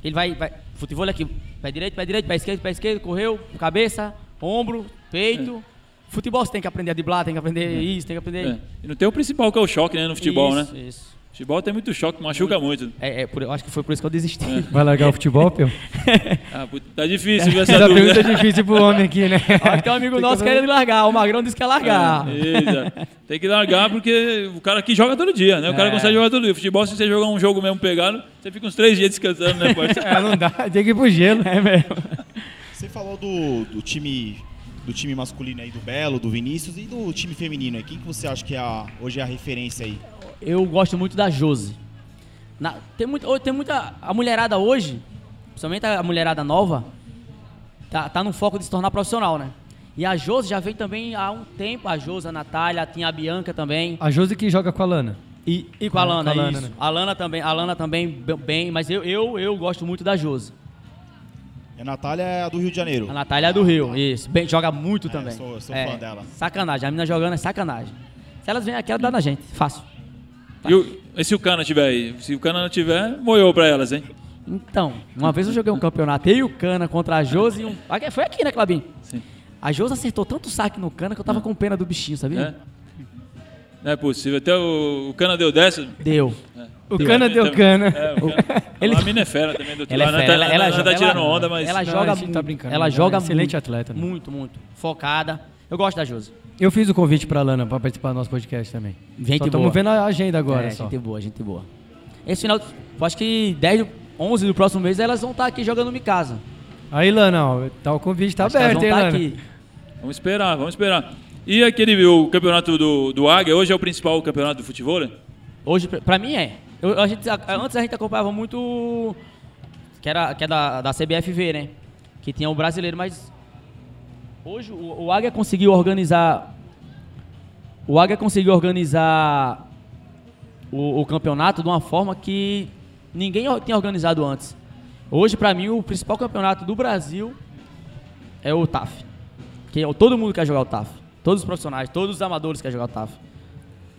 Ele vai, vai. Futebol aqui, pé direito, pé direito, pé esquerdo, pé esquerdo, correu, cabeça, ombro, peito. Futebol você tem que aprender a driblar, tem que aprender isso, tem que aprender. É. E não tem o principal que é o choque, né, no futebol, isso, né? Isso. Futebol tem muito choque, machuca muito. É, é por- eu acho que foi por isso que eu desisti. Vai largar o futebol, Pio? <laughs> Ah, tá difícil viu, <laughs> essa Essa pergunta dúvida. é difícil pro homem aqui, né? <laughs> Que tem um amigo nosso querendo largar. O Magrão disse que quer largar. Eita. Tem que largar porque o cara aqui joga todo dia, né? O cara É. consegue jogar todo dia. Futebol, se você jogar um jogo mesmo pegado, você fica uns três dias descansando, né, parceiro? É, não dá, tem que ir pro gelo. É mesmo. Você falou do, do time do time masculino aí, do Belo, do Vinícius e do time feminino aí. Quem que você acha que é a, hoje é a referência aí? Eu gosto muito da Josi. Na- tem, muito, tem muita. A mulherada hoje, principalmente a mulherada nova, tá, tá no foco de se tornar profissional, né? E a Josi já vem também há um tempo. A Josi, a Natália, tinha a Bianca também. A Josi que joga com a Lana. E, e com a Lana, com a Lana, isso. né? A Lana também, a Lana também bem, mas eu, eu, eu gosto muito da Josi. A Natália é a do Rio de Janeiro. A Natália é do Rio, isso. Bem, joga muito É, também. sou- sou É, fã dela. Sacanagem, a menina jogando é sacanagem. Se elas vêm aqui, ela dá na gente, fácil. E, o- e se o Cana tiver aí? Se o Cana não tiver, moiou pra elas, hein? Então, uma vez eu joguei um campeonato, eu e o Cana contra a Josi e um... Aqui- Foi aqui, né, Clabinho? Sim. A Josi acertou tanto saque no Cana que eu tava com pena do bichinho, sabia? É? Não é possível. Até o, o Cana deu dessa. Deu. O cana deu cana. É, o Cana. <laughs> Ele- A mina é fera também do Ela é fera, Tá- ela, ela, ela tá tirando onda, mas. Ela joga a gente tá muito, brincando, Ela ela é joga excelente muito, atleta, né? Muito, muito. Focada. Eu gosto da Josi. Eu fiz o convite pra Lana pra participar do nosso podcast também. Gente só boa. estamos vendo a agenda agora é, só. gente boa, gente boa. Esse final, eu acho que 10, 11 do próximo mês elas vão estar aqui jogando em casa. Aí, Lana, ó, tá, o convite tá Acho que elas aberto, vão hein, estar Lana? aqui. Vamos esperar, vamos esperar. E aquele o campeonato do, do Águia, hoje é o principal campeonato do futebol? né? Hoje, pra- pra mim, é. Eu- a gente, a- antes a gente acompanhava muito. Que era que é da, da CBFV, né? Que tinha o brasileiro, mas. Hoje o, o Águia conseguiu organizar. O Águia conseguiu organizar o, o campeonato de uma forma que ninguém tinha organizado antes. Hoje, pra mim, o principal campeonato do Brasil é o TAF. Que é- todo mundo quer jogar o TAF. Todos os profissionais, todos os amadores querem jogar o TAF.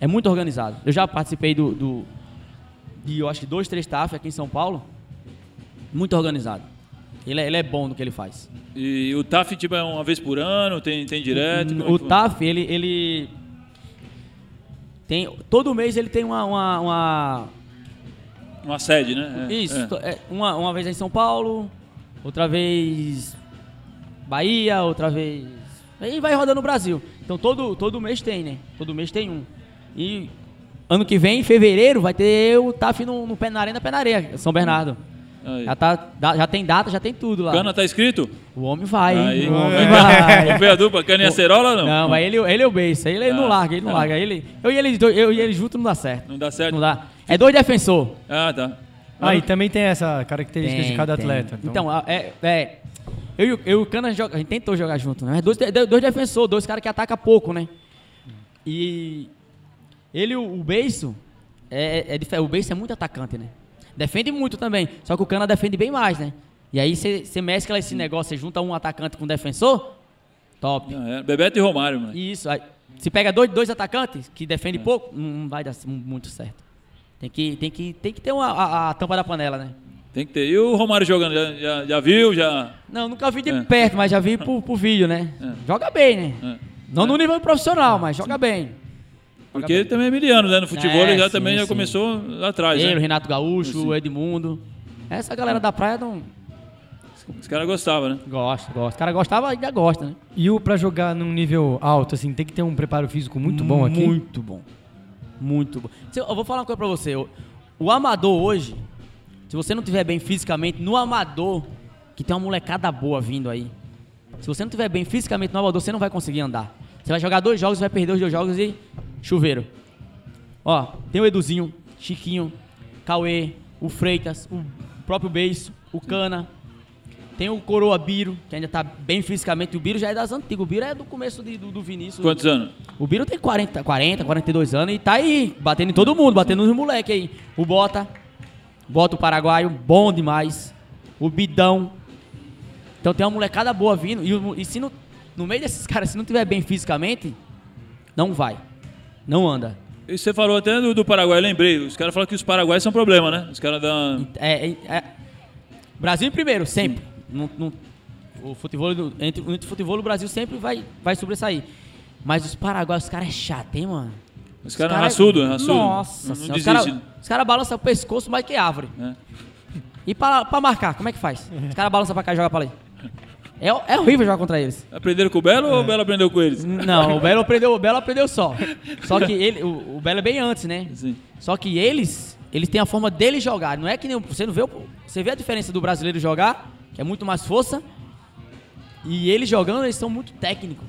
É muito organizado. Eu já participei do, do de, eu acho que dois, três TAF aqui em São Paulo. Muito organizado. Ele é, ele é bom no que ele faz. E o TAF tipo, é uma vez por ano, tem, tem direto? como é o TAF, ele, ele tem todo mês ele tem uma, uma, uma- Uma sede, né? É, isso, é. é, uma, uma vez em São Paulo, outra vez Bahia, outra vez aí vai rodando o Brasil. Então todo todo mês tem, né? Todo mês tem um. E ano que vem, em fevereiro, vai ter o TAF no, no pé na arena, pé na areia, São Bernardo. Aí. Já, tá, já tem data, já tem tudo lá. Cana tá escrito? O homem vai? Aí. O homem <laughs> Vamos vai. ver a dupla, Cana e Acerola ou não? Não, mas ele, ele é o base, ele, ele não Ah, larga, ele não ah. larga. Ele, eu, e ele, eu e ele junto não dá certo. Não dá certo? Não dá. É dois defensor. Ah, tá. Ah, e também tem essa característica de Tem, cada tem. atleta. Então, a- é, é, eu, e o- Cana joga, a gente tentou jogar junto, né? Dois, de- dois defensores, dois caras que atacam pouco, né? E ele, o, o Beiso, é, é, é o Beiso é muito atacante, né? Defende muito também, só que o Cana defende bem mais, né? E aí você mescla esse negócio, você junta um atacante com um defensor, top. Não, é Bebeto e Romário, mano. Isso, aí, se pega dois, dois atacantes que defendem pouco, não vai dar muito certo. Tem que, tem que, tem que ter uma, a, a tampa da panela, né? Tem que ter. E o Romário jogando, já, já, já viu? Já. Não, nunca vi de É. perto, mas já vi por, por vídeo, né? É. Joga bem, né? É. Não no nível profissional, mas joga bem. Porque ele também é miliano, né? No futebol É, ele já sim, também já sim. começou lá atrás, Ele, o né? Renato Gaúcho, o Edmundo. Essa galera da praia não Os caras gostavam, né? gosta, gosta. O cara gostava e ainda gosta, né? E o pra jogar num nível alto, assim, tem que ter um preparo físico muito bom aqui? Muito bom. Muito bom. Eu vou falar uma coisa pra você. O, o amador hoje, se você não tiver bem fisicamente, no amador, que tem uma molecada boa vindo aí. Se você não tiver bem fisicamente no amador, você não vai conseguir andar. Você vai jogar dois jogos, vai perder os dois jogos e chuveiro. Ó, tem o Eduzinho, Chiquinho, Cauê, o Freitas, o próprio Beiço, o Cana. Tem o Coroa Biro, que ainda tá bem fisicamente. O Biro já é das antigas. O Biro é do começo de- do, do Vinícius. Quantos anos? O Biro tem 40, 40, 42 anos e tá aí, batendo em todo mundo, batendo nos moleques aí. O Bota, Bota o Paraguaio, bom demais. O Bidão. Então tem uma molecada boa vindo. E, e se no, no meio desses caras, se não tiver bem fisicamente, não vai. Não anda. E você falou até do, do Paraguai, lembrei. Os caras falam que os paraguaios são problema, né? Os caras da. É, é- é- Brasil em primeiro, sempre. Não- não- o futebol, entre, entre o futebol, o Brasil sempre vai, vai sobressair. Mas os paraguaios, os caras é chato, hein, mano? Os caras é raçudo, né? Raçudo. Nossa Não senhora, os desiste. caras cara balançam o pescoço mais que árvore. É. E pra, pra marcar, como é que faz? Os caras balançam pra cá e jogam pra lá. É, é horrível jogar contra eles. Aprenderam com o Belo ou o Belo aprendeu com eles? Não, o Belo aprendeu, o Belo aprendeu só. Só que ele, o, o Belo é bem antes, né? Sim. Só que eles, eles têm a forma deles jogar. Não é que nem você não vê, você vê a diferença do brasileiro jogar, que é muito mais força, e eles jogando, eles são muito técnicos.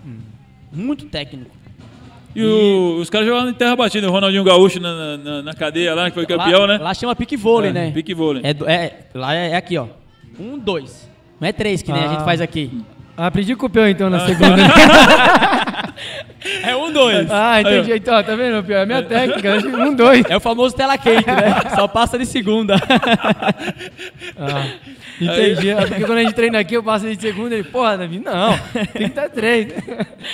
Muito técnicos. E o- os caras jogavam em terra batida, o Ronaldinho Gaúcho na, na, na cadeia lá, que foi campeão, lá, né? Lá chama pique vôlei, É, né? pique vôlei. É, é- lá é, é aqui, ó. Um, dois. Não é três, que nem a Ah. gente faz aqui. Ah, aprendi com o Peu então na <laughs> segunda. <laughs> É um, dois. ah, entendi. Então, tá vendo, Peu? É a minha técnica. Um, dois. É o famoso tela quente, né? Só passa de segunda. <laughs> Ah, entendi. É Porque quando a gente treina aqui, eu passo de segunda e, porra, Davi, não, tem que estar três.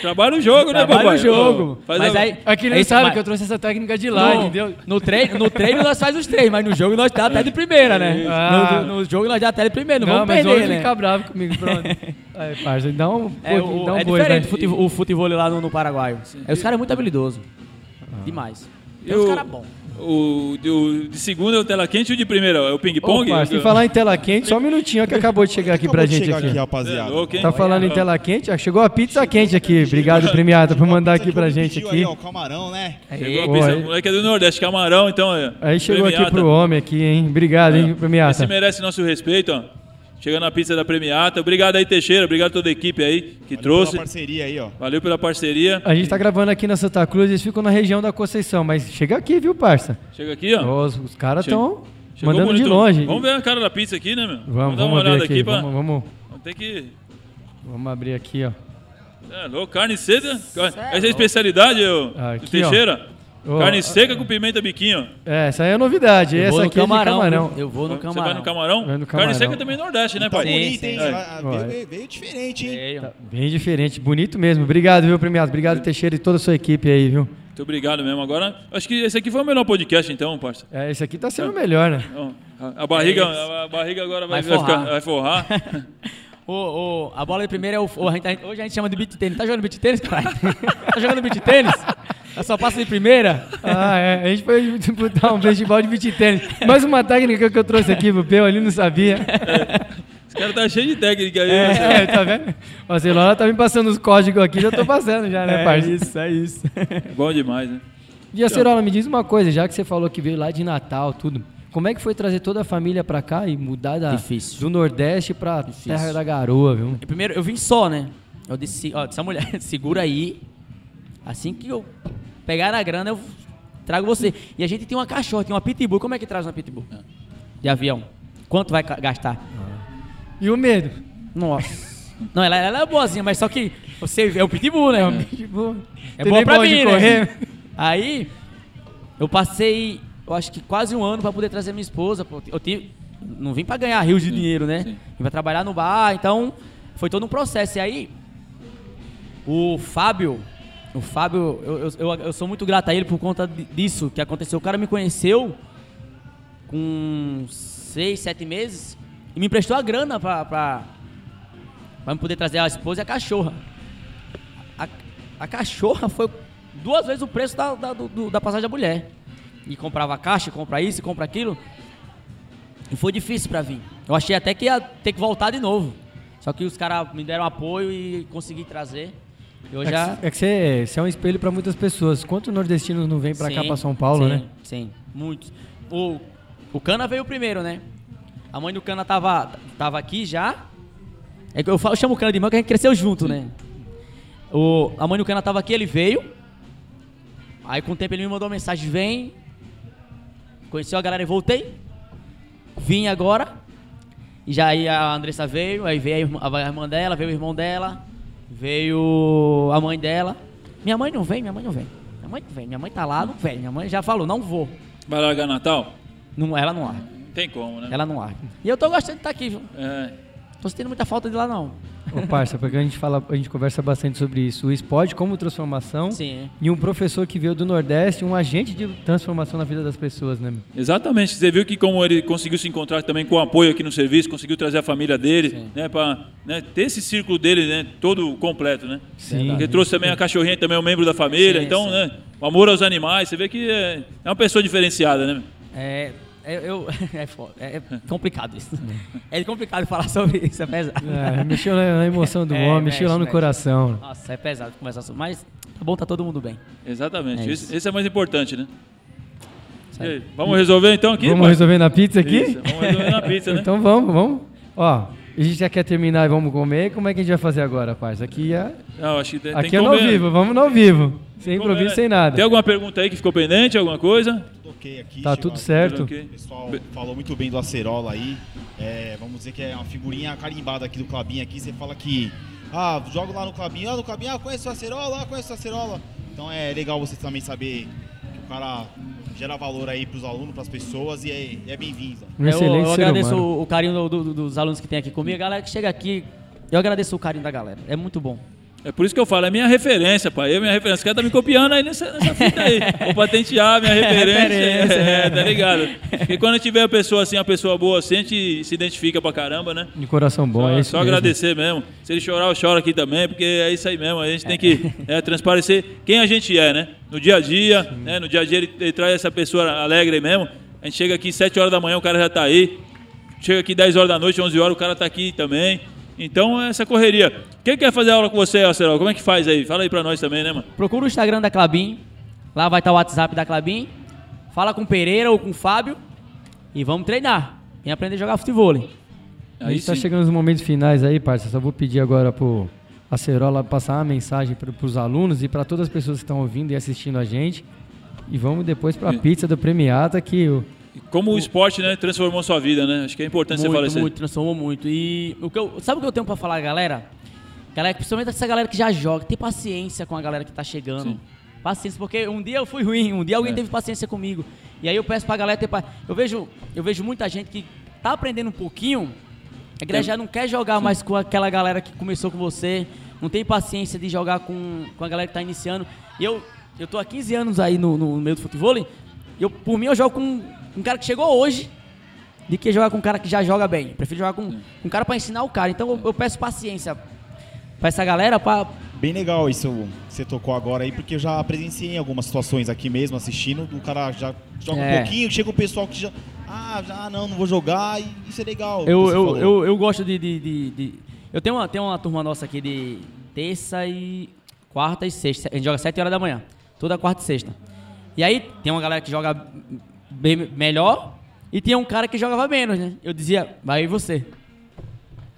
Trabalha o jogo, né, Trabalha papai? o jogo. Faz Mas a- aí, Aqui é não isso, sabe mas- que eu trouxe essa técnica de lá, no, entendeu? No treino, no treino nós faz os três, mas no jogo nós dá até de primeira, né? Ah. No, no jogo nós dá até de primeira, não, Não, vamos mas perder, hoje né? fica bravo comigo, pronto. <laughs> Aí, parça, dá um É, pouquinho, o- dá um é boi, diferente vai. o futebol, o futebol lá no, no Paraguai. É, os caras é muito habilidosos. Demais. Tem uns o- caras bons. O, o de segunda é o tela quente e o de primeira é o ping-pong? parça, e falar em tela quente, só um minutinho que acabou de chegar aqui Acabou pra gente chegar aqui. aqui, É, rapaziada. louco, hein? Tá falando em tela quente, ó, chegou a pizza quente aqui. Obrigado, premiada, por mandar aqui pra gente aqui. Aí, ó, o camarão, né? Chegou a pizza. aí- O moleque é do Nordeste, camarão, então. é, Aí chegou aqui premiata. pro homem aqui, hein? Obrigado, hein, Esse premiata. merece nosso respeito, ó. Chegando a pizza da Premiata. Obrigado aí, Teixeira. Obrigado a toda a equipe aí que Valeu trouxe. pela parceria aí, ó. Valeu pela parceria. A gente tá gravando aqui na Santa Cruz, eles ficam na região da Conceição, mas chega aqui, viu, parça? Chega aqui, ó. Os, os caras estão mandando de longe. Vamos ver a cara da pizza aqui, né, meu? Vamos, dar uma vamos olhada abrir aqui. pra- Vamos, vamos, Vamos ter que. vamos abrir aqui, ó. É, louco, carne seca. Essa é a especialidade, ô, Aqui, Teixeira. Ô, carne seca com pimenta biquinho. É, essa aí é novidade. Eu Essa vou no aqui é de camarão. camarão. viu? Eu vou no Você camarão. vai no camarão? Vai no Carne camarão. seca também é Nordeste, né, Tá pai? bonito, hein? É. Ah. Veio, veio diferente, hein? É, ó. Bem diferente, bonito mesmo. Obrigado, viu, premiado? Obrigado, Teixeira e toda a sua equipe aí, viu? Muito obrigado mesmo. Agora, acho que esse aqui foi o melhor podcast, então, parça. É, esse aqui tá sendo melhor, né? A, barriga, É a, barriga agora vai, Vai vai, ficar, forrar. vai forrar. <laughs> O, o- a bola de primeira é o. o- a gente- hoje a gente chama de beat tênis. Tá jogando beat tênis, cara? <laughs> tá jogando beat tênis? Eu só passa de primeira? Ah, é. A gente foi disputar um festival de beat tênis. Mais uma técnica que eu trouxe aqui pro Peu, ali não sabia. Esse cara tá cheio de técnica aí. né? É, tá vendo? Sei lá, tá me passando os códigos aqui, já tô passando já, né, parça? isso, é isso. <laughs> Bom demais, né? E a Cerola, me diz uma coisa, já que você falou que veio lá de Natal, tudo. Como é que foi trazer toda a família pra cá e mudar da, Difícil. do Nordeste pra Difícil. Terra da Garoa, viu? E primeiro, eu vim só, né? Eu disse, ó, disse a mulher, <laughs> segura aí. Assim que eu pegar a grana, eu trago você. E a gente tem uma cachorra, tem uma pitbull. Como é que traz uma pitbull? De avião. Quanto vai gastar? E o medo? Nossa. Não, ela, ela é boazinha, mas só que você é o pitbull, né? É tem bom nem pra onde mim, correr. né? Aí, eu passei, eu acho que quase um ano pra poder trazer minha esposa. Eu tive, não vim pra ganhar rios de dinheiro, né? sim. Vim pra trabalhar no bar, então foi todo um processo. E aí, o Fábio, o Fábio, eu, eu, eu, eu sou muito grato a ele por conta di- disso que aconteceu. O cara me conheceu com seis, sete meses e me emprestou a grana pra, pra me poder trazer a esposa e a cachorra. A, a cachorra foi duas vezes o preço da, da, do- da passagem da mulher. E comprava caixa, compra isso, compra aquilo. E foi difícil pra vir. Eu achei até que ia ter que voltar de novo. Só que os caras me deram apoio e consegui trazer. Eu É já. que, é que você, você é um espelho para muitas pessoas. Quantos nordestinos não vêm para cá, para São Paulo, sim, né? Sim, muitos. O, o Cana veio primeiro, né? A mãe do Cana tava, tava aqui já. É eu, falo, eu chamo o Cana de irmão que a gente cresceu junto, né? O, a mãe do Cana tava aqui, ele veio. Aí com o tempo ele me mandou uma mensagem, vem. Conheceu a galera e voltei. Vim agora. E já aí a Andressa veio, aí veio a irmã, a irmã dela, veio o irmão dela, veio a mãe dela. Minha mãe não vem, minha mãe não vem. Minha mãe não vem, minha mãe tá lá, não vem. Minha mãe já falou, não vou. Vai largar Natal? Não, ela não larga. Não tem como, né? Ela não larga. E eu tô gostando de estar aqui, viu? É. Tô sentindo muita falta de lá, não. Ô, parça, porque a gente fala, a gente conversa bastante sobre isso. O esporte como transformação Sim. e um professor que veio do Nordeste, um agente de transformação na vida das pessoas, né? Exatamente. Você viu que como ele conseguiu se encontrar também com apoio aqui no serviço, conseguiu trazer a família dele, né, para né, ter esse círculo dele, né, todo completo, né? Sim. Porque trouxe também a cachorrinha, também é um membro da família, Sim, então, sim. né, o amor aos animais, você vê que é, é uma pessoa diferenciada, né? É. é- Eu, <laughs> é, é, é complicado isso. É complicado falar sobre isso, é pesado. É, mexeu na, na emoção do <laughs> É, homem, mexeu lá mexe, no mexe. coração. Nossa, é pesado conversar sobre. Mas tá bom, tá todo mundo bem. Exatamente. É Esse, isso. esse é mais importante, né? Aí, vamos resolver então aqui? vamos pai? resolver na pizza aqui? Isso, vamos resolver na pizza, né? <laughs> Então vamos, vamos. Ó, a gente já quer terminar e vamos comer. Como é que a gente vai fazer agora, parça? Aqui é, Não, acho que tem, tem aqui que é no comer, vivo, vamos no ao vivo. Sem improviso, né? sem nada. Tem alguma pergunta aí que ficou pendente, alguma coisa? Tudo ok aqui. Tá tudo a- certo. O pessoal falou muito bem do Acerola aí. É, vamos dizer que é uma figurinha carimbada aqui do Clabinho aqui. Você fala que. Ah, jogo lá no Clabinho. Ah, no Clabinho, ah, conheço o Acerola, ah, conheço o Acerola. Então é legal você também saber que o cara gera valor aí pros alunos, pras pessoas e é, é bem-vindo. Um eu excelente eu agradeço o, o carinho do- do- dos alunos que tem aqui comigo. A galera que chega aqui, eu agradeço o carinho da galera. É muito bom. É por isso que eu falo, é minha referência, pai. Eu, minha referência. Os caras tá me copiando aí nessa, nessa fita aí. Vou patentear minha <laughs> referência. Referência. É, tá ligado? Porque quando tiver a pessoa assim, uma pessoa boa assim, a gente se identifica pra caramba, né? De coração bom, Só, é isso só mesmo. agradecer mesmo. Se ele chorar, eu choro aqui também, porque é isso aí mesmo. A gente tem que é, transparecer quem a gente é, né? No dia a dia, né? No dia a dia ele, ele traz essa pessoa alegre mesmo. A gente chega aqui 7 horas da manhã, o cara já tá aí. Chega aqui 10 horas da noite, 11 horas, o cara tá aqui também. Então, é essa correria. Quem quer fazer aula com você, Acerol? Como é que faz aí? Fala aí pra nós também, né, mano? Procura o Instagram da Clabin. Lá vai estar o WhatsApp da Clabin. Fala com o Pereira ou com o Fábio. E vamos treinar. Vem aprender a jogar futebol. A gente tá chegando nos momentos finais aí, parça. Só vou pedir agora pro Acerola passar uma mensagem para os alunos e para todas as pessoas que estão ouvindo e assistindo a gente. E vamos depois para a E- pizza do Premiata, que o, Como o esporte, né, transformou sua vida, né? Acho que é importante você falar Muito, isso muito, transformou muito. E o que eu, sabe o que eu tenho pra falar, galera? Galera, principalmente essa galera que já joga, tem paciência com a galera que tá chegando. Sim. Paciência, porque um dia eu fui ruim, um dia alguém É. teve paciência comigo. E aí eu peço pra galera ter pa... eu vejo Eu vejo muita gente que tá aprendendo um pouquinho, a galera Tem- já não quer jogar mais com aquela galera que começou com você, não tem paciência de jogar com, com a galera que tá iniciando. E eu, eu tô há 15 anos aí no, no meio do futebol, e eu, por mim eu jogo com um cara que chegou hoje, de que jogar com um cara que já joga bem. Eu prefiro jogar com, com um cara pra ensinar o cara. Então eu, eu peço paciência pra essa galera pra. Bem legal isso que você tocou agora aí, porque eu já presenciei algumas situações aqui mesmo, assistindo, o cara já joga É. um pouquinho, chega o pessoal que já. Ah, já não, não vou jogar, e isso é legal. Eu, eu, eu, eu gosto de. de, de- de- Eu tenho uma, tenho uma turma nossa aqui de terça e. quarta e sexta. A gente joga 7 horas da manhã. Toda quarta e sexta. E aí tem uma galera que joga bem melhor e tinha um cara que jogava menos, né? Eu dizia, vai eu e você.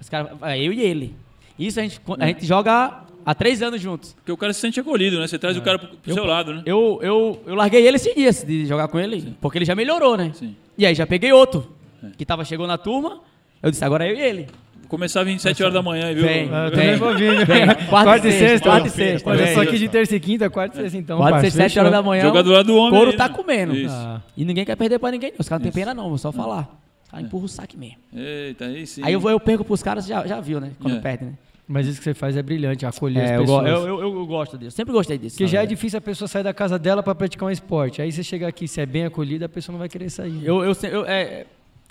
Os caras, vai eu e ele. Isso a gente, a gente joga há três anos juntos. Porque o cara se sente acolhido, né? Você traz o cara pro, pro seu lado, né? Eu, eu, eu larguei ele esses dias de jogar com ele, porque ele já melhorou, né? Sim. E aí já peguei outro, que tava, chegou na turma, eu disse, agora é eu e ele. Começar às 27 horas da manhã, viu? Vem. Ah, eu Vem. também vou vir. Vem. Quarta e sexta. Quarta e sexta. Olha só aqui de terça e quinta, quarta e sexta então, Quatro, parça. seis, sete horas da manhã. Jogar do homem couro aí, tá né? comendo. Ah. E ninguém quer perder pra ninguém. não. Os caras não tem pena não, vou só falar. Os caras empurram o saque mesmo. Eita, aí sim. Aí eu, vou, eu perco pros caras, já, já viu, né? Quando É. perde, né? Mas isso que você faz é brilhante, acolher as É, eu, go- pessoas. eu, eu, eu gosto disso. Sempre gostei disso. Porque já é difícil a pessoa sair da casa dela para praticar um esporte. Aí você chega aqui, se é bem acolhida, a pessoa não vai querer sair. Eu, eu, se- eu- é,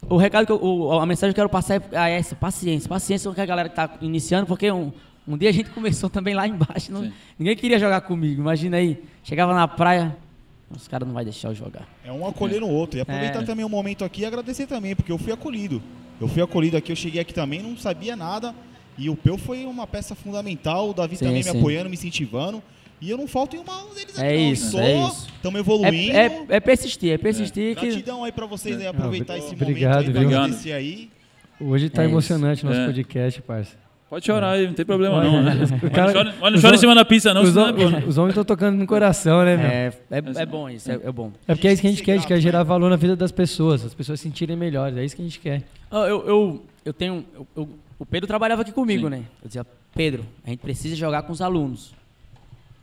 o recado que eu, o- a mensagem que eu quero passar é essa, paciência. Paciência com a galera que tá iniciando, porque um, Um dia a gente <laughs> começou também lá embaixo. não- ninguém queria jogar comigo. Imagina aí. Chegava na praia, os caras não vai deixar eu jogar. É um acolher no outro. E aproveitar É. também o momento aqui e agradecer também, porque eu fui acolhido. Eu fui acolhido aqui, eu cheguei aqui também, não sabia nada. E o Peu foi uma peça fundamental, o Davi Sim, também sim. me apoiando, me incentivando. E eu não falto em uma deles É aqui, não. isso, Sou, é isso. Estamos É, evoluindo. é- é persistir, é persistir que. Gratidão aí pra vocês aí, aproveitar esse Obrigado, momento aí agradecer aí. Hoje tá É emocionante o nosso É. podcast, parça. Pode chorar aí, não tem problema Olha, não, né? <laughs> o Mas cara- não chora, mas não os chora em cima da pizza não, os, senão é bom, né? <laughs> os- homens estão tocando no coração, né, meu? É, é, é bom isso, é, é bom. É porque é isso que a gente quer, a gente quer gerar valor na vida das pessoas, as pessoas se sentirem melhores, é isso que a gente quer. Ah, Eu, eu, eu tenho. eu- eu- o Pedro trabalhava aqui comigo, Sim. né? Eu dizia, Pedro, a gente precisa jogar com os alunos.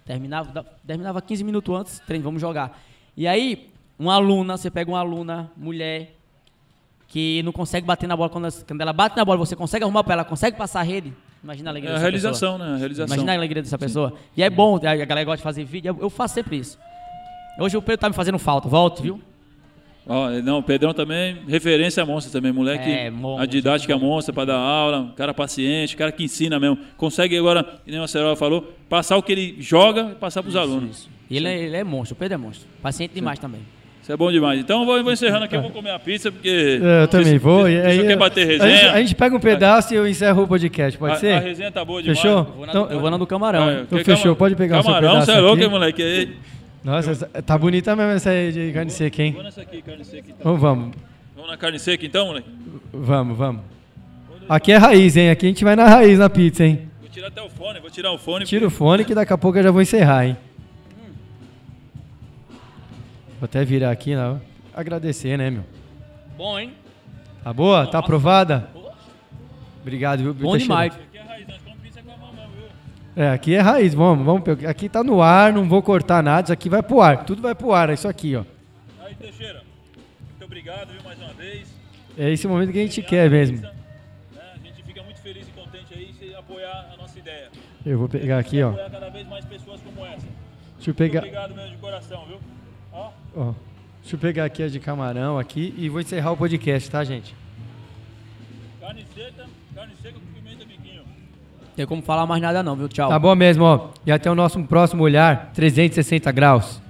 Terminava, terminava 15 minutos antes, treino, vamos jogar. E aí, uma aluna, você pega uma aluna, mulher, que não consegue bater na bola. Quando, ela- quando ela bate na bola, você consegue arrumar pra ela, consegue passar a rede. Imagina a alegria É a dessa pessoa. realização, né? A realização. Imagina a alegria dessa pessoa. E é bom, a galera gosta de fazer vídeo, eu- eu faço sempre isso. Hoje o Pedro tá me fazendo falta, volto, viu? Ó, não, o Pedrão também, referência monstra também, moleque. É, a didática é monstra para dar aula, cara paciente, cara que ensina mesmo. Consegue agora, que nem o Acerola falou, passar o que ele joga e passar para os alunos. E Ele, é- ele é monstro, o Pedro é monstro. Paciente demais também. Isso é bom demais. Então eu vou, vou encerrando aqui, eu vou comer a pizza, porque. É, Eu também vou. Você aí, quer bater a gente, resenha? a gente pega um pedaço e eu encerro o podcast, pode a, ser? a resenha tá boa demais. Fechou? Eu vou na, Então- eu vou na do camarão. Ah? Então fechou, cama- pode pegar o seu Camarão, pedaço você é louco, hein, moleque? Nossa, essa- tá bonita mesmo essa aí de carne seca, hein? Vou nessa aqui, carne seca então. Então vamos, Vamos na carne seca então, moleque? vamos, vamos. Aqui é raiz, hein? Aqui a gente vai na raiz na pizza, hein? Vou tirar até o fone, vou tirar o fone. Tira o fone que daqui a pouco eu já vou encerrar, hein? Vou até virar aqui, não. Agradecer, né, meu? Bom, hein? Tá boa? Tá aprovada? Obrigado, viu? Bom demais. Aqui É, aqui é raiz, vamos, vamos. Aqui tá no ar, não vou cortar nada, isso aqui vai pro ar, tudo vai pro ar, é isso aqui, ó. Aí, Teixeira, muito obrigado, viu, mais uma vez. É esse momento que a gente quer mesmo. Né? A gente fica muito feliz e contente aí se apoiar a nossa ideia. Eu vou pegar aqui, ó. Apoiar cada vez mais pessoas como essa. Deixa eu pegar, Obrigado mesmo de coração, viu? Ó, ó. Deixa eu pegar aqui a de camarão aqui e vou encerrar o podcast, tá, gente? carne Tem como falar mais nada não, viu? Tchau. Tá bom mesmo, ó. E até o nosso próximo olhar 360 graus.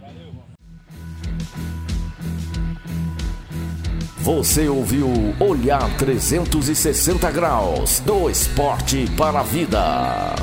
Você ouviu Olhar 360 Graus do Esporte para a Vida.